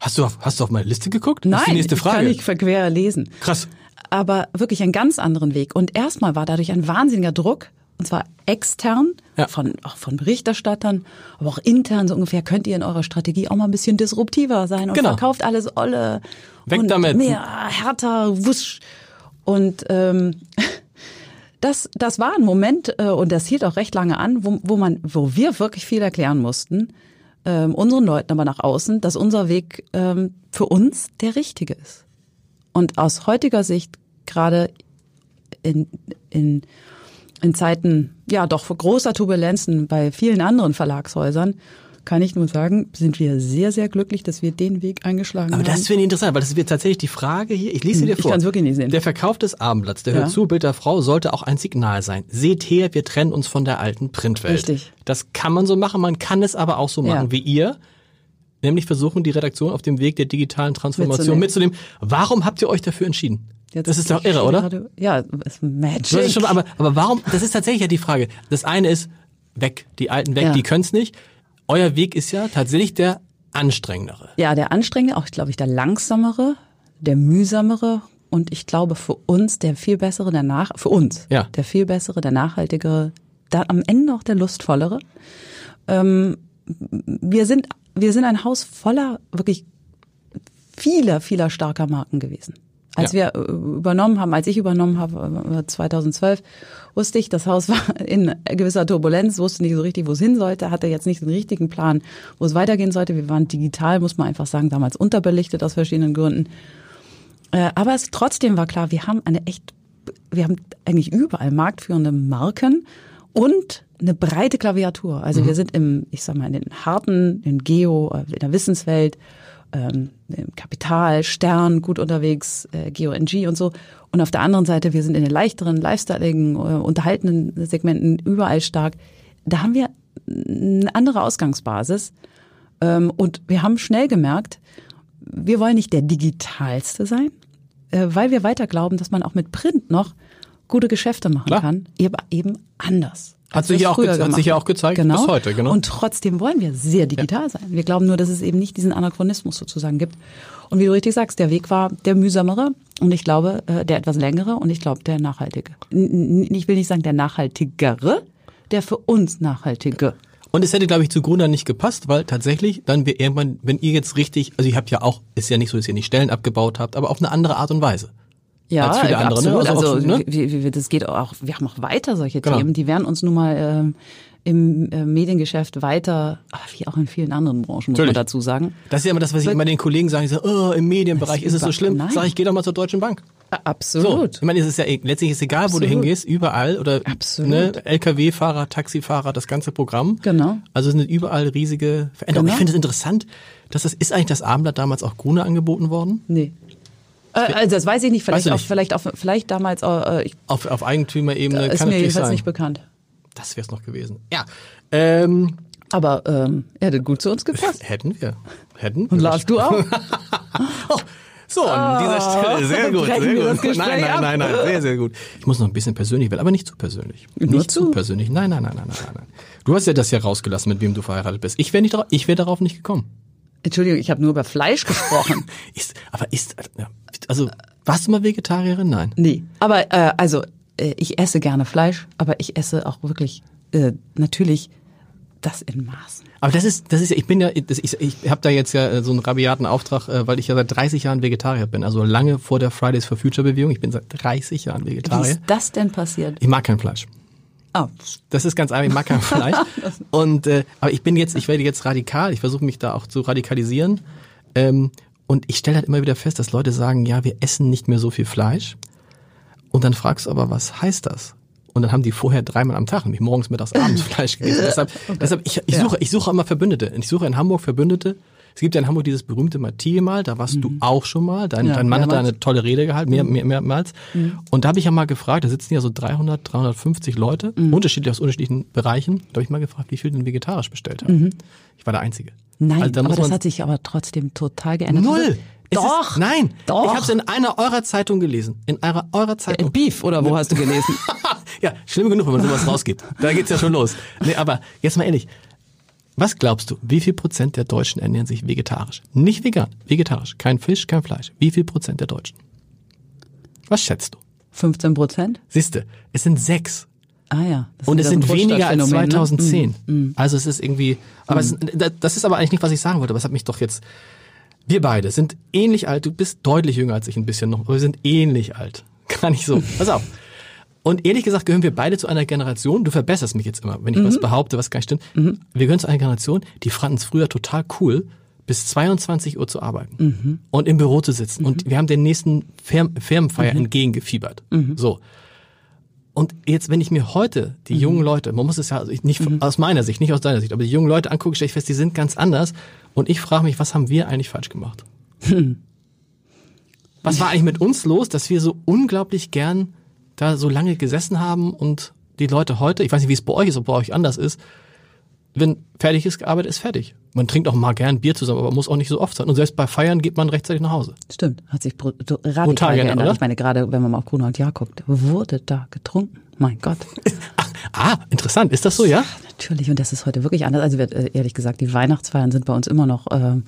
Hast du, auf, hast du auf meine Liste geguckt? das ist die Nein, nächste ich Frage. kann nicht verquer lesen. Krass. Aber wirklich einen ganz anderen Weg. Und erstmal war dadurch ein wahnsinniger Druck, und zwar extern, Ja. von, auch von Berichterstattern, aber auch intern so ungefähr, könnt ihr in eurer Strategie auch mal ein bisschen disruptiver sein und Genau. verkauft alles Olle. Weg und damit. Mehr härter, wusch. Und ähm, das, das war ein Moment, äh, und das hielt auch recht lange an, wo, wo man, wo wir wirklich viel erklären mussten, ähm, unseren Leuten aber nach außen, dass unser Weg ähm, für uns der richtige ist. Und aus heutiger Sicht, gerade in, in, in Zeiten, ja doch großer Turbulenzen bei vielen anderen Verlagshäusern, kann ich nur sagen, sind wir sehr, sehr glücklich, dass wir den Weg eingeschlagen Aber haben. das finde ich interessant, weil das wird tatsächlich die Frage hier. Ich lese sie dir Ich vor. kann's wirklich nicht sehen. Der Verkauf des Abendblatts, der Ja. hört zu, Bild der Frau, sollte auch ein Signal sein. Seht her, wir trennen uns von der alten Printwelt. Richtig. Das kann man so machen, man kann es aber auch so machen Ja. wie ihr. Nämlich versuchen, die Redaktion auf dem Weg der digitalen Transformation Mitzunehmen. mitzunehmen. Warum habt ihr euch dafür entschieden? Jetzt- das ist doch irre, oder? Gerade, ja, das ist Magic. Das ist schon, aber, aber warum, das ist tatsächlich ja die Frage. Das eine ist weg, die Alten weg, Ja. die können's nicht. Euer Weg ist ja tatsächlich der anstrengendere. Ja, der anstrengende, auch glaube ich der langsamere, der mühsamere und ich glaube für uns der viel bessere, der nach für uns Ja. der viel bessere, der nachhaltigere, da am Ende auch der lustvollere. Ähm, wir sind wir sind ein Haus voller wirklich vieler vieler starker Marken gewesen. Als Ja. wir äh, übernommen haben, als ich übernommen habe, äh, 2012, wusste ich, das Haus war in gewisser Turbulenz, wusste nicht so richtig, wo es hin sollte, hatte jetzt nicht den richtigen Plan, wo es weitergehen sollte. Wir waren digital, muss man einfach sagen, damals unterbelichtet aus verschiedenen Gründen. Äh, Aber es trotzdem war klar, wir haben eine echt, wir haben eigentlich überall marktführende Marken und eine breite Klaviatur. Also wir sind im, ich sag mal, in den harten, in Geo, äh, in der Wissenswelt, ähm, Kapital, Stern gut unterwegs, äh, GeoNG und so. Und auf der anderen Seite, wir sind in den leichteren, lifestyleigen, äh, unterhaltenden Segmenten überall stark. Da haben wir eine andere Ausgangsbasis. Ähm, und wir haben schnell gemerkt, wir wollen nicht der digitalste sein, äh, weil wir weiter glauben, dass man auch mit Print noch gute Geschäfte machen Klar. kann, aber eben anders. Hat sich ja auch hat sich ja auch gezeigt genau. bis heute, genau. Und trotzdem wollen wir sehr digital sein. Wir glauben nur, dass es eben nicht diesen Anachronismus sozusagen gibt. Und wie du richtig sagst, der Weg war der mühsamere und ich glaube, äh, der etwas längere und ich glaube, der nachhaltige. Ich will nicht sagen der nachhaltigere, der für uns nachhaltige. Und es hätte, glaube ich, zu Gründer nicht gepasst, weil tatsächlich dann wir irgendwann, wenn ihr jetzt richtig, also ihr habt ja auch, ist ja nicht so, dass ihr nicht Stellen abgebaut habt, aber auf eine andere Art und Weise. Ja, als viele andere, ne? absolut. Also Also, so, ne? wie, wie, das geht auch. Wir haben auch weiter solche Genau. Themen. Die werden uns nun mal ähm, im äh, Mediengeschäft weiter, ah, wie auch in vielen anderen Branchen, muss Natürlich. man dazu sagen. Das ist ja immer das, was ich immer den Kollegen sage, die sagen, oh, im Medienbereich Das ist es so schlimm. Nein. Sag ich, geh doch mal zur Deutschen Bank. So, Absolut. ich meine, es ist ja eh- letztlich ist egal, wo du Absolut. hingehst, überall oder Absolut. ne, LKW-Fahrer, Taxifahrer, das ganze Programm. Genau. Also es sind überall riesige Veränderungen. Genau. Ich finde es interessant, dass das ist eigentlich das Abendblatt damals auch Gruner angeboten worden. Nee. Äh, also das weiß ich nicht. Vielleicht nicht? vielleicht auch, vielleicht damals. Äh, ich, Auf, auf Eigentümerebene ist kann mir jedenfalls sein. nicht bekannt. Das wäre es noch gewesen. Ja, ähm, Aber ähm, er hätte gut zu uns gepasst. hätten wir. Hätten wir. Und Lars, du auch? Oh, so, an dieser Stelle, sehr gut, sehr wir gut. nein, nein, nein, nein, sehr, sehr gut. Ich muss noch ein bisschen persönlich werden, aber nicht zu persönlich. Nur nicht zu persönlich. Nein, nein, nein, nein, nein, nein. Du hast ja das ja rausgelassen, mit wem du verheiratet bist. Ich wäre nicht, darauf- ich wäre darauf nicht gekommen. Entschuldigung, ich habe nur über Fleisch gesprochen. Ist, aber ist, ja, also, warst du mal Vegetarierin? Nein. nee. Aber äh, also, äh, ich esse gerne Fleisch, aber ich esse auch wirklich äh, natürlich das in Maßen. Aber das ist, das ist ich bin ja, das, ich, ich habe da jetzt ja äh, so einen rabiaten Auftrag, äh, weil ich ja seit 30 Jahren Vegetarier bin, also lange vor der Fridays for Future Bewegung. Ich bin seit 30 Jahren Wie Vegetarier. ist das denn passiert? Ich mag kein Fleisch. Ah, Das ist ganz einfach, ich mag kein Fleisch. Und äh, aber ich bin jetzt, ich werde jetzt radikal, ich versuche mich da auch zu radikalisieren. Ähm, und ich stelle halt immer wieder fest, dass Leute sagen, ja, wir essen nicht mehr so viel Fleisch. Und dann fragst du aber, was heißt das? Und dann haben die vorher dreimal am Tag, nämlich morgens, mittags, abends Fleisch gegessen. deshalb, deshalb ich, ich, suche, ich suche immer Verbündete. Ich suche in Hamburg Verbündete. Es gibt ja in Hamburg dieses berühmte Mathieu-Mal, da warst du auch schon mal. Dein, Ja, dein Mann hat da mehrmals. eine tolle Rede gehalten, mehr, mehr, mehrmals. Und da habe ich ja mal gefragt, da sitzen ja so 300, 350 Leute, unterschiedlich aus unterschiedlichen Bereichen. Da habe ich mal gefragt, wie viel denn vegetarisch bestellt haben. Ich war der Einzige. Nein, Also da aber das hat sich aber trotzdem total geändert. Null! Es Doch! Ist, nein! Doch! Ich habe es in einer eurer Zeitung gelesen. In eurer, eurer Zeitung. In Beef, oder wo hast du gelesen? ja, schlimm genug, wenn man sowas rausgibt. Da geht's ja schon los. Nee, aber jetzt mal ehrlich. Was glaubst du, wie viel Prozent der Deutschen ernähren sich vegetarisch? Nicht vegan, vegetarisch. Kein Fisch, kein Fleisch. Wie viel Prozent der Deutschen? Was schätzt du? 15 Prozent? Siehste, es sind sechs. Ah ja. das Und es sind weniger als Großstadtphänomen, ne? 2010. Also es ist irgendwie, aber es, das ist aber eigentlich nicht, was ich sagen wollte. Aber es hat mich doch jetzt, wir beide sind ähnlich alt. Du bist deutlich jünger als ich ein bisschen noch, aber wir sind ähnlich alt. Gar nicht so. Pass auf. Und ehrlich gesagt gehören wir beide zu einer Generation, du verbesserst mich jetzt immer, wenn ich was behaupte, was gar nicht stimmt. Wir gehören zu einer Generation, die fanden es früher total cool, bis 22 Uhr zu arbeiten und im Büro zu sitzen. Und wir haben den nächsten Firm Firmenfeier entgegengefiebert. So. Und jetzt, wenn ich mir heute die jungen Leute, man muss es ja also ich nicht aus meiner Sicht, nicht aus deiner Sicht, aber die jungen Leute angucke, stelle ich fest, die sind ganz anders. Und ich frage mich, was haben wir eigentlich falsch gemacht? Was war eigentlich mit uns los, dass wir so unglaublich gern da so lange gesessen haben und die Leute heute, ich weiß nicht, wie es bei euch ist, ob bei euch anders ist, wenn fertig ist, gearbeitet ist fertig. Man trinkt auch mal gern Bier zusammen, aber muss auch nicht so oft sein. Und selbst bei Feiern geht man rechtzeitig nach Hause. Stimmt, hat sich radikal Brutal geändert, oder? Ich meine, gerade wenn man mal auf Gruner und Jahr guckt, wurde da getrunken. Mein Gott. ah, interessant. Ist das so, ja? Natürlich, und das ist heute wirklich anders. Also äh, ehrlich gesagt, die Weihnachtsfeiern sind bei uns immer noch äh,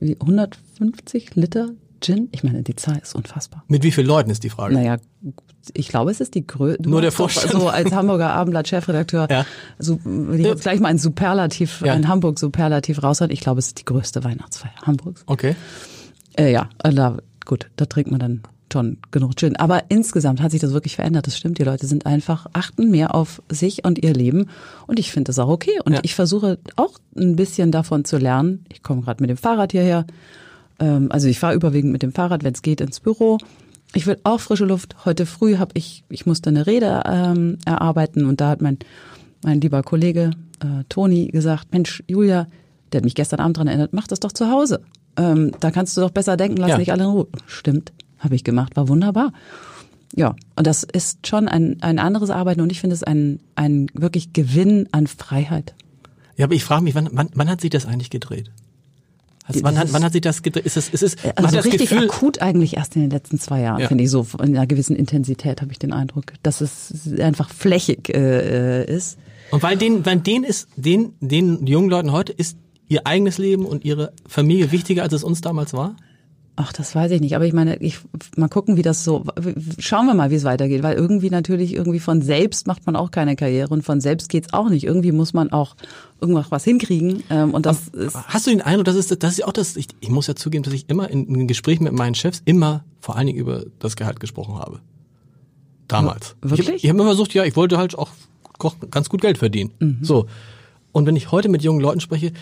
150 Liter Gin. Ich meine, die Zahl ist unfassbar. Mit wie vielen Leuten ist die Frage? Naja, ich glaube, es ist die größte. Nur der Vorstand. So als Hamburger Abendblatt-Chefredakteur, Ja. so, ich ja. gleich mal ein Superlativ, Ja. ein Hamburg-Superlativ raushaut. Ich glaube, es ist die größte Weihnachtsfeier Hamburgs. Okay. Äh, ja, da, gut, da trinkt man dann schon genug Gin. Aber insgesamt hat sich das wirklich verändert. Das stimmt. Die Leute sind einfach, achten mehr auf sich und ihr Leben. Und ich finde das auch okay. Und Ja. ich versuche auch ein bisschen davon zu lernen. Ich komme gerade mit dem Fahrrad hierher. Ähm, also ich fahre überwiegend mit dem Fahrrad, wenn es geht, ins Büro. Ich will auch frische Luft. Heute früh habe ich, ich musste eine Rede ähm, erarbeiten und da hat mein, mein lieber Kollege äh, Toni gesagt, Mensch, Julia, der hat mich gestern Abend dran erinnert, mach das doch zu Hause. Ähm, da kannst du doch besser denken, lass Ja. nicht alle in Ruhe. Stimmt, habe ich gemacht, war wunderbar. Ja, und das ist schon ein, ein anderes Arbeiten und ich finde es ein, ein wirklich Gewinn an Freiheit. Ja, aber ich frage mich, wann, wann, wann hat sich das eigentlich gedreht? Also, wann, hat, wann hat sich das gedreht? Ist es, ist es, man Also richtig Gefühl, akut eigentlich erst in den letzten zwei Jahren, Ja. finde ich so. In einer gewissen Intensität habe ich den Eindruck, dass es einfach flächig äh, äh, ist. Und weil denen, weil denen ist, den, den jungen Leuten heute ist ihr eigenes Leben und ihre Familie wichtiger, als es uns damals war? Ach, das weiß ich nicht. Aber ich meine, ich mal gucken, wie das so. Schauen wir mal, wie es weitergeht, weil irgendwie natürlich irgendwie von selbst macht man auch keine Karriere und von selbst geht's auch nicht. Irgendwie muss man auch irgendwas was hinkriegen. Ähm, und das ist Hast du den Eindruck, das ist, das ist ja auch das, ich, ich muss ja zugeben, dass ich immer in, in Gesprächen mit meinen Chefs immer vor allen Dingen über das Gehalt gesprochen habe. Damals. Wirklich? Ich, ich habe immer versucht, ja, ich wollte halt auch ganz gut Geld verdienen. Mhm. So. Und wenn ich heute mit jungen Leuten spreche,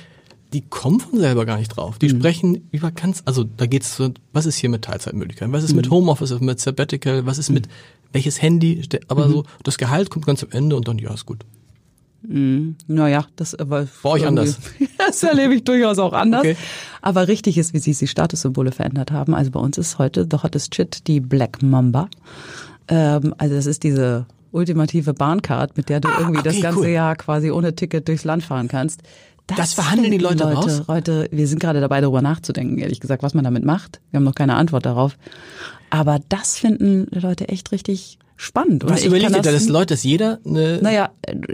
die kommen von selber gar nicht drauf. Mhm. Die sprechen über ganz, also da geht's so, was ist hier mit Teilzeitmöglichkeiten? Was ist Mhm. mit Homeoffice, was ist mit Sabbatical, was ist mit welches Handy? Aber Mhm. so, das Gehalt kommt ganz am Ende und dann, ja, ist gut. Naja, das aber Bei euch irgendwie- anders. Das erlebe ich durchaus auch anders. Okay. Aber richtig ist, wie sie die Statussymbole verändert haben. Also bei uns ist heute The Hottest Shit die Black Mamba. Ähm, also das ist diese ultimative Bahncard, mit der du irgendwie das Ah, okay, ganze cool. Jahr quasi ohne Ticket durchs Land fahren kannst. Das verhandeln die finden Leute raus? Leute, wir sind gerade dabei, darüber nachzudenken, ehrlich gesagt, was man damit macht. Wir haben noch keine Antwort darauf. Aber das finden Leute echt richtig spannend. Was überlegt ihr da, das- dass Leute, dass jeder eine, naja,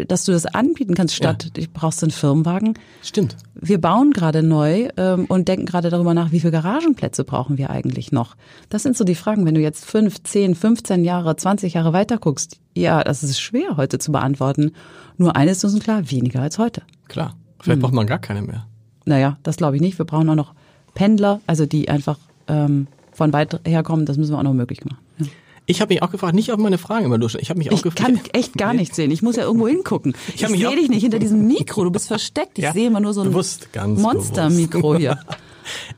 dass du das anbieten kannst, statt ich brauchst einen Firmenwagen. stimmt. Wir bauen gerade neu ähm, und denken gerade darüber nach, wie viele Garagenplätze brauchen wir eigentlich noch. Das sind so die Fragen, wenn du jetzt fünf, zehn, 15 Jahre, 20 Jahre weiter guckst. Ja, das ist schwer heute zu beantworten. Nur eines ist uns klar, weniger als heute. Klar. Vielleicht Hm. braucht man gar keine mehr. Naja, das glaube ich nicht. Wir brauchen auch noch Pendler, also die einfach ähm, von weit herkommen. Das müssen wir auch noch möglich machen. Ja. Ich habe mich auch gefragt, nicht auf meine Fragen immer durch. Ich habe mich auch Ich gefragt. kann echt gar nichts sehen. Ich muss ja irgendwo hingucken. Ich Ich, sehe dich nicht hinter diesem Mikro. Du bist versteckt. Ich Ja, sehe immer nur so ein Monster-Mikro hier.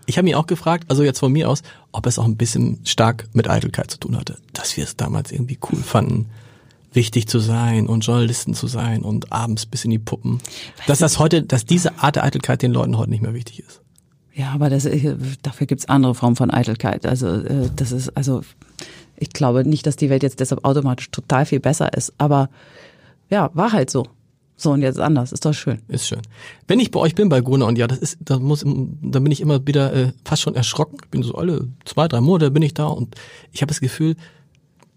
Ich habe mich auch gefragt, also jetzt von mir aus, ob es auch ein bisschen stark mit Eitelkeit zu tun hatte, dass wir es damals irgendwie cool fanden, wichtig zu sein und Journalisten zu sein und abends bis in die Puppen. Dass das heute, dass diese Art der Eitelkeit den Leuten heute nicht mehr wichtig ist. Ja, aber das, äh, dafür gibt's andere Formen von Eitelkeit. Also äh, das ist, also ich glaube nicht, dass die Welt jetzt deshalb automatisch total viel besser ist. Aber ja, war halt so. So und jetzt anders. Ist doch schön. Ist schön. Wenn ich bei euch bin bei Gruner und ja, das ist, da muss, da bin ich immer wieder äh, fast schon erschrocken. Ich bin so alle zwei, drei Monate bin ich da und ich habe das Gefühl,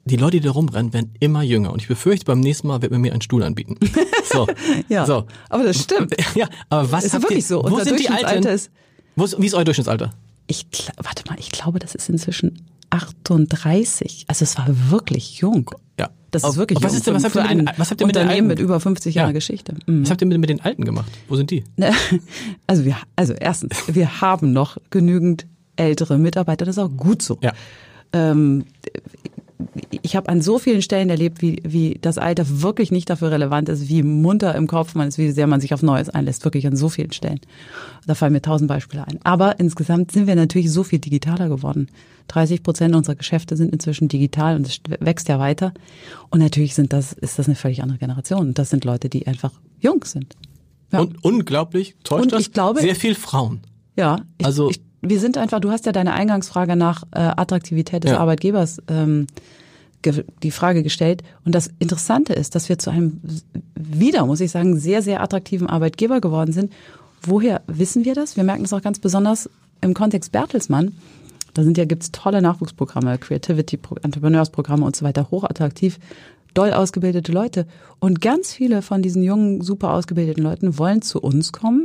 die Leute, die da rumrennen, werden immer jünger. Und ich befürchte, beim nächsten Mal wird man mir einen Stuhl anbieten. So. Ja, So. aber das stimmt. Ja, aber was Ist habt wirklich ihr, so. Wo Unser sind die Durchschnittsalter Alten? ist- Wo ist, wie ist euer Durchschnittsalter? Ich, warte mal, ich glaube, das ist inzwischen 38. Also es war wirklich jung. Ja. Das ist wirklich was jung ist denn, was habt ihr mit den, was habt ihr mit den Alten? mit über 50 Jahre Ja. Geschichte. Mhm. Was habt ihr mit, mit den Alten gemacht? Wo sind die? Ne, Also wir, also erstens, wir haben noch genügend ältere Mitarbeiter. Das ist auch gut so. Ja. Ähm, ich habe an so vielen Stellen erlebt, wie, wie das Alter wirklich nicht dafür relevant ist, wie munter im Kopf man ist, wie sehr man sich auf Neues einlässt. Wirklich an so vielen Stellen. Da fallen mir tausend Beispiele ein. Aber insgesamt sind wir natürlich so viel digitaler geworden. 30 Prozent unserer Geschäfte sind inzwischen digital und es wächst ja weiter. Und natürlich sind das, ist das eine völlig andere Generation. Und das sind Leute, die einfach jung sind. Ja. Und unglaublich, täuscht Und das? ich glaube- Sehr viel Frauen. Ja, ich, Also- ich, wir sind einfach, du hast ja deine Eingangsfrage nach äh, Attraktivität des Ja. Arbeitgebers ähm, die Frage gestellt. Und das Interessante ist, dass wir zu einem wieder, muss ich sagen, sehr, sehr attraktiven Arbeitgeber geworden sind. Woher wissen wir das? Wir merken das auch ganz besonders im Kontext Bertelsmann. Da sind ja, gibt's tolle Nachwuchsprogramme, Creativity, Entrepreneursprogramme und so weiter, hochattraktiv. doll ausgebildete Leute. Und ganz viele von diesen jungen, super ausgebildeten Leuten wollen zu uns kommen,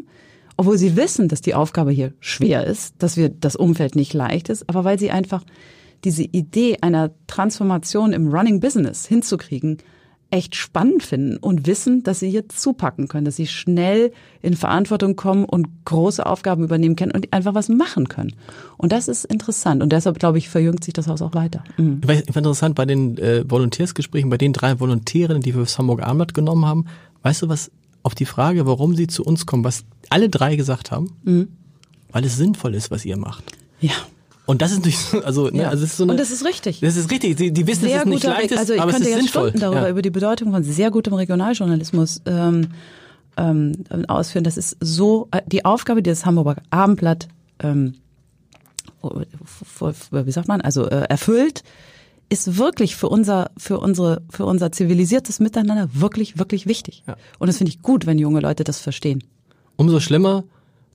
obwohl sie wissen, dass die Aufgabe hier schwer ist, dass wir das Umfeld nicht leicht ist, aber weil sie einfach diese Idee einer Transformation im Running Business hinzukriegen, echt spannend finden und wissen, dass sie hier zupacken können, dass sie schnell in Verantwortung kommen und große Aufgaben übernehmen können und einfach was machen können. Und das ist interessant und deshalb glaube ich verjüngt sich das Haus auch weiter. Mhm. Ich fand interessant bei den äh, Volontärsgesprächen, bei den drei Volontären, die wir fürs Hamburger Abendblatt genommen haben. Weißt du was? Auf die Frage, warum sie zu uns kommen, was alle drei gesagt haben, mhm. weil es sinnvoll ist, was ihr macht. Ja. Und das ist nicht so, also, ne, ja. also es ist so eine, Und das ist richtig. Das ist richtig. Die, die wissen, sehr dass es nicht leicht ist, also ich aber es könnte ist jetzt sinnvoll. Stunden darüber ja. über die Bedeutung von sehr gutem Regionaljournalismus ähm, ähm, ausführen. Das ist so die Aufgabe, die das Hamburger Abendblatt ähm, wie sagt man, also äh, erfüllt, ist wirklich für unser für unsere für unser zivilisiertes Miteinander wirklich wirklich wichtig. Ja. Und das finde ich gut, wenn junge Leute das verstehen. Umso schlimmer,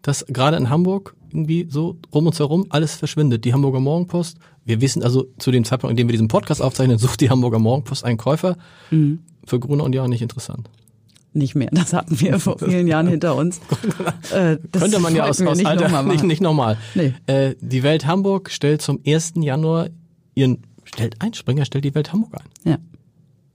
dass gerade in Hamburg irgendwie so rum uns herum alles verschwindet. Die Hamburger Morgenpost, wir wissen also zu dem Zeitpunkt, in dem wir diesen Podcast aufzeichnen, sucht die Hamburger Morgenpost einen Käufer. Mhm. Für Gruner und Jahr nicht interessant. Nicht mehr. Das hatten wir vor vielen Jahren hinter uns. Äh, Könnte man ja aus, aus nicht Alter nochmal nicht, nicht nochmal. Nee. Äh, die Welt Hamburg stellt zum 1. Januar ihren, stellt ein, Springer stellt die Welt Hamburg ein. Ja.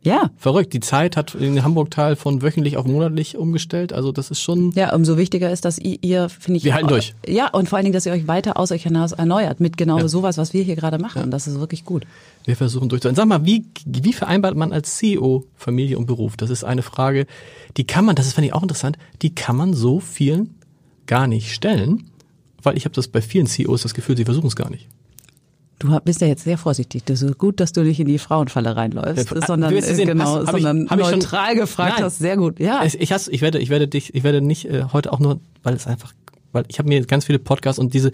Ja. Verrückt. Die Zeit hat den Hamburg-Teil von wöchentlich auf monatlich umgestellt. Also das ist schon. Ja, umso wichtiger ist, dass ihr, finde ich. Wir halten durch. Ja, und vor allen Dingen, dass ihr euch weiter aus euch hinaus erneuert mit genau Ja. sowas, was wir hier gerade machen. Und das ist wirklich gut. Wir versuchen durchzuhalten. Sag mal, wie, wie vereinbart man als CEO Familie und Beruf? Das ist eine Frage, die kann man, das ist, fand ich auch interessant, die kann man so vielen gar nicht stellen, weil ich habe das bei vielen CEOs das Gefühl, sie versuchen es gar nicht. Du bist ja jetzt sehr vorsichtig. Das ist gut, dass du nicht in die Frauenfalle reinläufst, Ja, sondern, wirst äh, sehen, genau, hast- ich- sondern ich schon- neutral gefragt Nein. hast. Sehr gut. Ja. Es- Ich, hasse, ich werde, ich werde dich, ich werde nicht äh, heute auch nur, weil es einfach, weil ich habe mir ganz viele Podcasts und diese,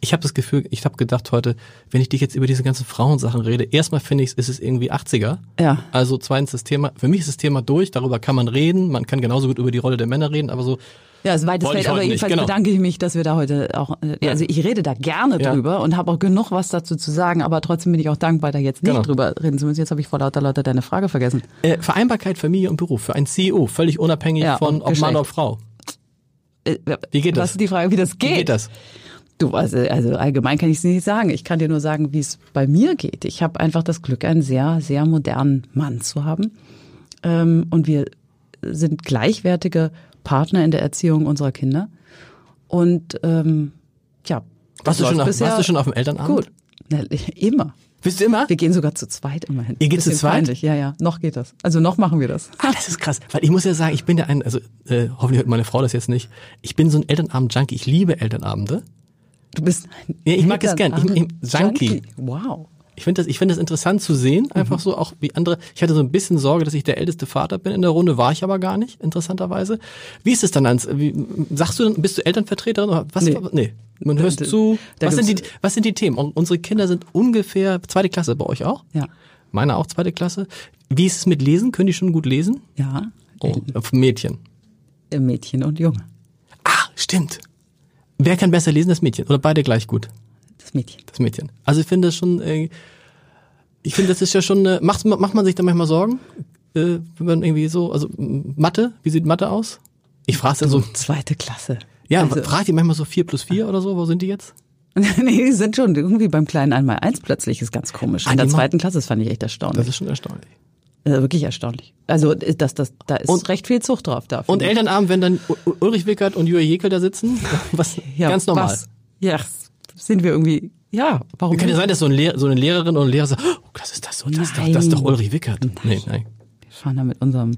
ich habe das Gefühl, ich habe gedacht heute, wenn ich dich jetzt über diese ganzen Frauensachen rede, erstmal finde ich, ist es irgendwie 80er. Ja. Also zweitens das Thema, für mich ist das Thema durch, darüber kann man reden, man kann genauso gut über die Rolle der Männer reden, aber so, Ja, es ist weites Feld, aber jedenfalls genau. bedanke ich mich, dass wir da heute auch, äh, also ich rede da gerne Ja. drüber und habe auch genug was dazu zu sagen, aber trotzdem bin ich auch dankbar, da jetzt nicht Genau. drüber reden zu müssen. Jetzt habe ich vor lauter Leute deine Frage vergessen. Äh, Vereinbarkeit Familie und Beruf für einen CEO, völlig unabhängig Ja, von ob Mann oder Frau. Äh, Wie geht was das? ist die Frage, wie das geht? Wie geht das? Du, also, also allgemein kann ich es nicht sagen. Ich kann dir nur sagen, wie es bei mir geht. Ich habe einfach das Glück, einen sehr, sehr modernen Mann zu haben. Ähm, und wir sind gleichwertige Partner in der Erziehung unserer Kinder. Und ähm, ja, Warst du, schon auf, warst du schon auf dem Elternabend? gut. Na, immer. Bist du immer? Wir gehen sogar zu zweit immerhin. Ihr geht zu zweit? Peinlich. Ja, ja. Noch geht das. Also noch machen wir das. Ah, das ist krass, weil ich muss ja sagen, ich bin ja ein, also äh, hoffentlich hört meine Frau das jetzt nicht. Ich bin so ein Elternabend-Junkie. Ich liebe Elternabende. Du bist ein Ja, ich mag es gern. Ich- ich- Junkie. Wow. Ich finde das, ich finde das interessant zu sehen, einfach so auch wie andere. Ich hatte so ein bisschen Sorge, dass ich der älteste Vater bin in der Runde, war ich aber gar nicht, interessanterweise. Wie ist es dann ans, wie, sagst du, dann, bist du Elternvertreterin oder was? Nee. nee. Man hörst Da- zu. da Was sind die, was sind die Themen? Unsere Kinder sind ungefähr zweite Klasse bei euch auch? Ja. Meine auch zweite Klasse. Wie ist es mit Lesen? Können die schon gut lesen? Ja. Oh, Mädchen. Äh, Mädchen und Junge. Ah, stimmt. Wer kann besser lesen, das Mädchen? Oder beide gleich gut? Das Mädchen. Das Mädchen. Also ich finde das schon, äh, ich finde das ist ja schon, äh, macht, macht man sich da manchmal Sorgen? Äh, wenn man irgendwie so, also Mathe, wie sieht Mathe aus? Ich frage dann so, Zweite Klasse. ja, Also- fragt die manchmal so vier plus vier oder so, wo sind die jetzt? nee, die sind schon irgendwie beim kleinen einmal eins plötzlich ist ganz komisch. Ah, In der zweiten Klasse, das fand ich echt Das erstaunlich. ist schon erstaunlich. Äh, wirklich erstaunlich. Also das, das, da ist Und- recht viel Zucht drauf da. Und. Elternabend, wenn dann Ulrich Wickert und Julia Jekel da sitzen, was ja, ganz normal. Was? Ja, sind wir irgendwie, ja, warum Kann ja sein, dass so, ein Lehr so eine Lehrerin oder ein Lehrer sagt, oh, das ist das so, das, ist doch, das ist doch Nein. Ulrich Wickert. Nee, nein. Wir fahren da mit unserem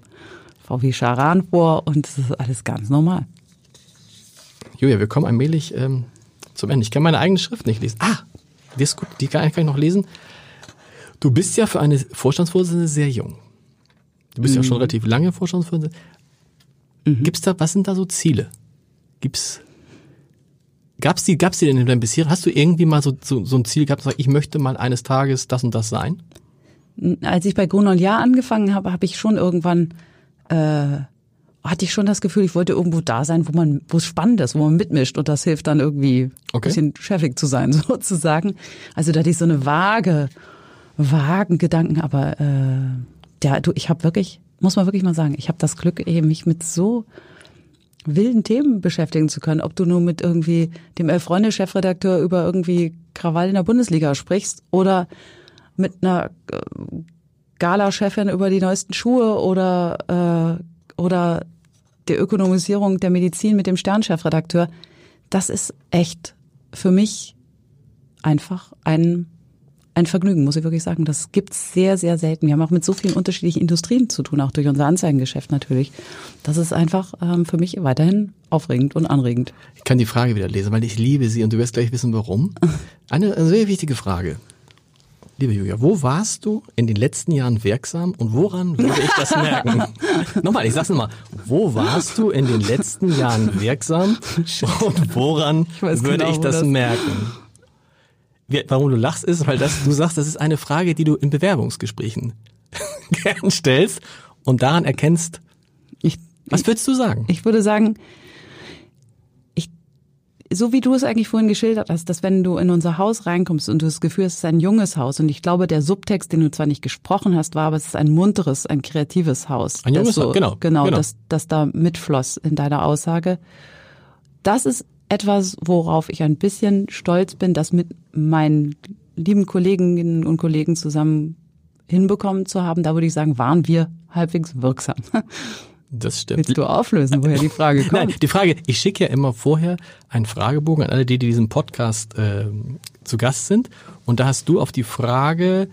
VW Charan vor und das ist alles ganz normal. Julia, wir kommen allmählich ähm, zum Ende. Ich kann meine eigene Schrift nicht lesen. Ah, die, ist gut, die kann, kann ich noch lesen. Du bist ja für eine Vorstandsvorsitzende sehr jung. Du bist ja Mhm. schon relativ lange Vorstandsvorsitzende. Gibt's da, was sind da so Ziele? Gibt's, gab's die, gab's die denn in deinem bisher? Hast du irgendwie mal so, so, so ein Ziel gehabt, sag, ich möchte mal eines Tages das und das sein? Als ich bei und Jahr angefangen habe, habe ich schon irgendwann äh, hatte ich schon das Gefühl, ich wollte irgendwo da sein, wo man, wo es spannend ist, wo man mitmischt und das hilft dann irgendwie Okay. ein bisschen chefig zu sein, sozusagen. Also da hatte ich so eine vage, vagen Gedanken, aber äh, ja, du, ich habe wirklich, muss man wirklich mal sagen, ich habe das Glück, eben mich mit so wilden Themen beschäftigen zu können. Ob du nur mit irgendwie dem Elf-Freunde-Chefredakteur über irgendwie Krawall in der Bundesliga sprichst oder mit einer äh, Gala-Chefin über die neuesten Schuhe oder, äh, oder der Ökonomisierung der Medizin mit dem Sternchefredakteur. Das ist echt für mich einfach ein ein Vergnügen, muss ich wirklich sagen. Das gibt's sehr, sehr selten. Wir haben auch mit so vielen unterschiedlichen Industrien zu tun, auch durch unser Anzeigengeschäft natürlich. Das ist einfach ähm, für mich weiterhin aufregend und anregend. Ich kann die Frage wieder lesen, weil ich liebe sie und du wirst gleich wissen, warum. Eine, eine sehr wichtige Frage. Liebe Julia, wo warst du in den letzten Jahren wirksam und woran würde ich das merken? nochmal, ich sag's nochmal. Wo warst du in den letzten Jahren wirksam und woran würde genau, ich das, das merken? Warum du lachst, ist, weil das, du sagst, das ist eine Frage, die du in Bewerbungsgesprächen gern stellst und daran erkennst, ich, was würdest du sagen? Ich würde sagen, ich, so wie du es eigentlich vorhin geschildert hast, dass wenn du in unser Haus reinkommst und du das Gefühl hast, es ist ein junges Haus und ich glaube, der Subtext, den du zwar nicht gesprochen hast, war, aber es ist ein munteres, ein kreatives Haus. Ein junges so, Haus, genau. Genau, genau. Das, das da mitfloss in deiner Aussage. Das ist etwas, worauf ich ein bisschen stolz bin, das mit meinen lieben Kolleginnen und Kollegen zusammen hinbekommen zu haben. Da würde ich sagen, waren wir halbwegs wirksam. Das stimmt. Willst du auflösen, woher die Frage kommt? Nein, die Frage, ich schicke ja immer vorher einen Fragebogen an alle, die, die diesem Podcast äh, zu Gast sind. Und da hast du auf die Frage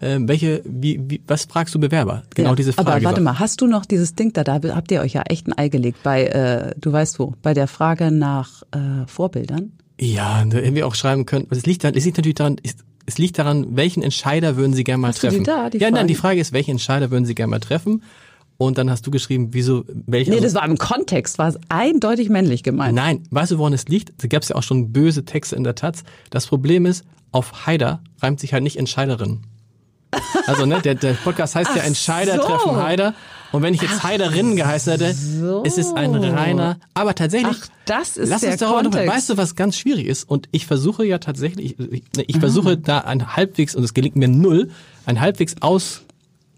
äh, welche, wie, wie, was fragst du Bewerber? Genau ja, diese Frage. Aber warte mal, hast du noch dieses Ding da? Da habt ihr euch ja echt ein Ei gelegt bei, äh, du weißt wo, bei der Frage nach äh, Vorbildern. Ja, da hätten wir auch schreiben können. Es liegt, es liegt natürlich daran, es liegt daran, welchen Entscheider würden Sie gerne mal hast treffen? Du die da, die ja, Frage? nein, die Frage ist, welchen Entscheider würden Sie gerne mal treffen? Und dann hast du geschrieben, wieso, welche. Nee, also, das war im Kontext, war es eindeutig männlich gemeint. Nein, weißt du, woran es liegt? Da gab es ja auch schon böse Texte in der Taz. Das Problem ist, auf Haider reimt sich halt nicht Entscheiderin. Also ne, der, der Podcast heißt Ach ja Entscheider so. treffen Heider. Und wenn ich jetzt Ach Heiderinnen geheißen hätte, so. ist es ein reiner. Aber tatsächlich. Ach, das ist lass der uns darüber Kontext. Noch, weißt du, was ganz schwierig ist? Und ich versuche ja tatsächlich, ich, ich, ich versuche da ein halbwegs, und es gelingt mir null, ein halbwegs aus,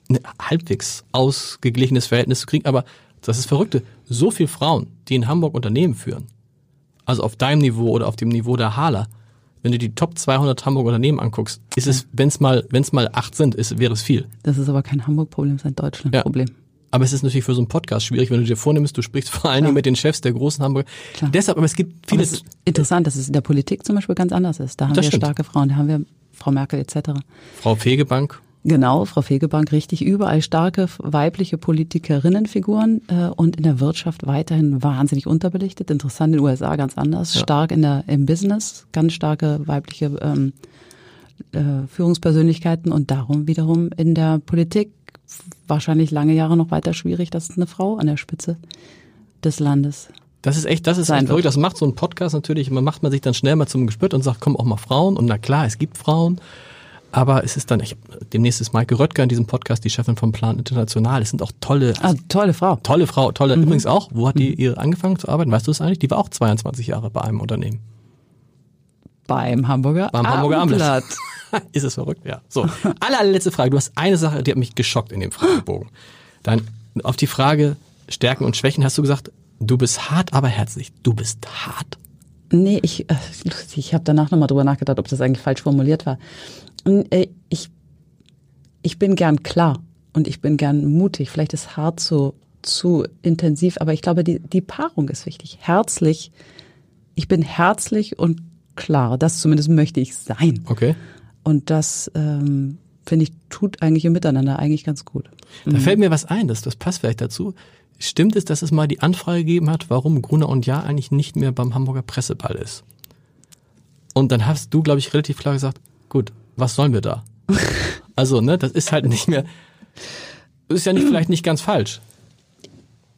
ne, halbwegs ausgeglichenes Verhältnis zu kriegen. Aber das ist Verrückte. So viele Frauen, die in Hamburg Unternehmen führen, also auf deinem Niveau oder auf dem Niveau der Hala, wenn du die Top 200 Hamburg Unternehmen anguckst, ist es, wenn es mal, wenn es mal acht sind, ist, wäre es viel. Das ist aber kein Hamburg-Problem, das ist ein Deutschland-Problem. Ja. Aber es ist natürlich für so einen Podcast schwierig, wenn du dir vornimmst, du sprichst vor allen Dingen mit den Chefs der großen Hamburger. Klar. Deshalb, aber es gibt viele. Aber es ist interessant, dass es in der Politik zum Beispiel ganz anders ist. Da haben wir stimmt. starke Frauen, da haben wir Frau Merkel etc. Frau Fegebank. Genau, Frau Fegebank, richtig überall starke weibliche Politikerinnenfiguren äh, und in der Wirtschaft weiterhin wahnsinnig unterbelichtet. Interessant in den USA ganz anders. Ja. Stark in der im Business, ganz starke weibliche ähm, äh, Führungspersönlichkeiten und darum wiederum in der Politik wahrscheinlich lange Jahre noch weiter schwierig, dass eine Frau an der Spitze des Landes das ist echt, das ist echt verrückt. Das macht so ein Podcast natürlich. Man macht man sich dann schnell mal zum Gespött und sagt, komm auch mal Frauen. Und na klar, es gibt Frauen. Aber es ist dann, ich, demnächst ist Maike Röttger in diesem Podcast, die Chefin vom Plan International. Es sind auch tolle, ah, tolle Frau. Tolle Frau, tolle. Mhm. Übrigens auch, wo hat die mhm. ihre angefangen zu arbeiten? Weißt du es eigentlich? Die war auch 22 Jahre bei einem Unternehmen. Beim Hamburger Beim Hamburger Abendblatt. ist es verrückt? Ja. So. Alle, allerletzte Frage. Du hast eine Sache, die hat mich geschockt in dem Fragebogen. Dann auf die Frage Stärken und Schwächen hast du gesagt, du bist hart, aber herzlich. Du bist hart. Nee, ich, äh, ich habe danach nochmal drüber nachgedacht, ob das eigentlich falsch formuliert war. Äh, ich, ich bin gern klar und ich bin gern mutig. Vielleicht ist hart zu, zu intensiv, aber ich glaube, die, die Paarung ist wichtig. Herzlich. Ich bin herzlich und klar. Das zumindest möchte ich sein. Okay. Und das, ähm, finde ich, tut eigentlich im Miteinander eigentlich ganz gut. Da mhm. fällt mir was ein, das, das passt vielleicht dazu. Stimmt es, dass es mal die Anfrage gegeben hat, warum Gruner und Ja eigentlich nicht mehr beim Hamburger Presseball ist? Und dann hast du, glaube ich, relativ klar gesagt, gut, was sollen wir da? Also, ne, das ist halt nicht mehr, ist ja nicht, vielleicht nicht ganz falsch.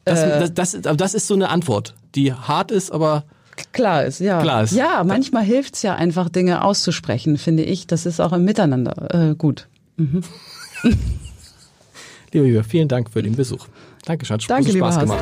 Das, äh, das, das, das ist so eine Antwort, die hart ist, aber klar ist, ja. Klar ist. Ja, manchmal hilft's ja einfach, Dinge auszusprechen, finde ich. Das ist auch im Miteinander äh, gut. Mhm. Lieber Jürgen, vielen Dank für den Besuch. Dankeschön, hat Danke, Spaß gemacht.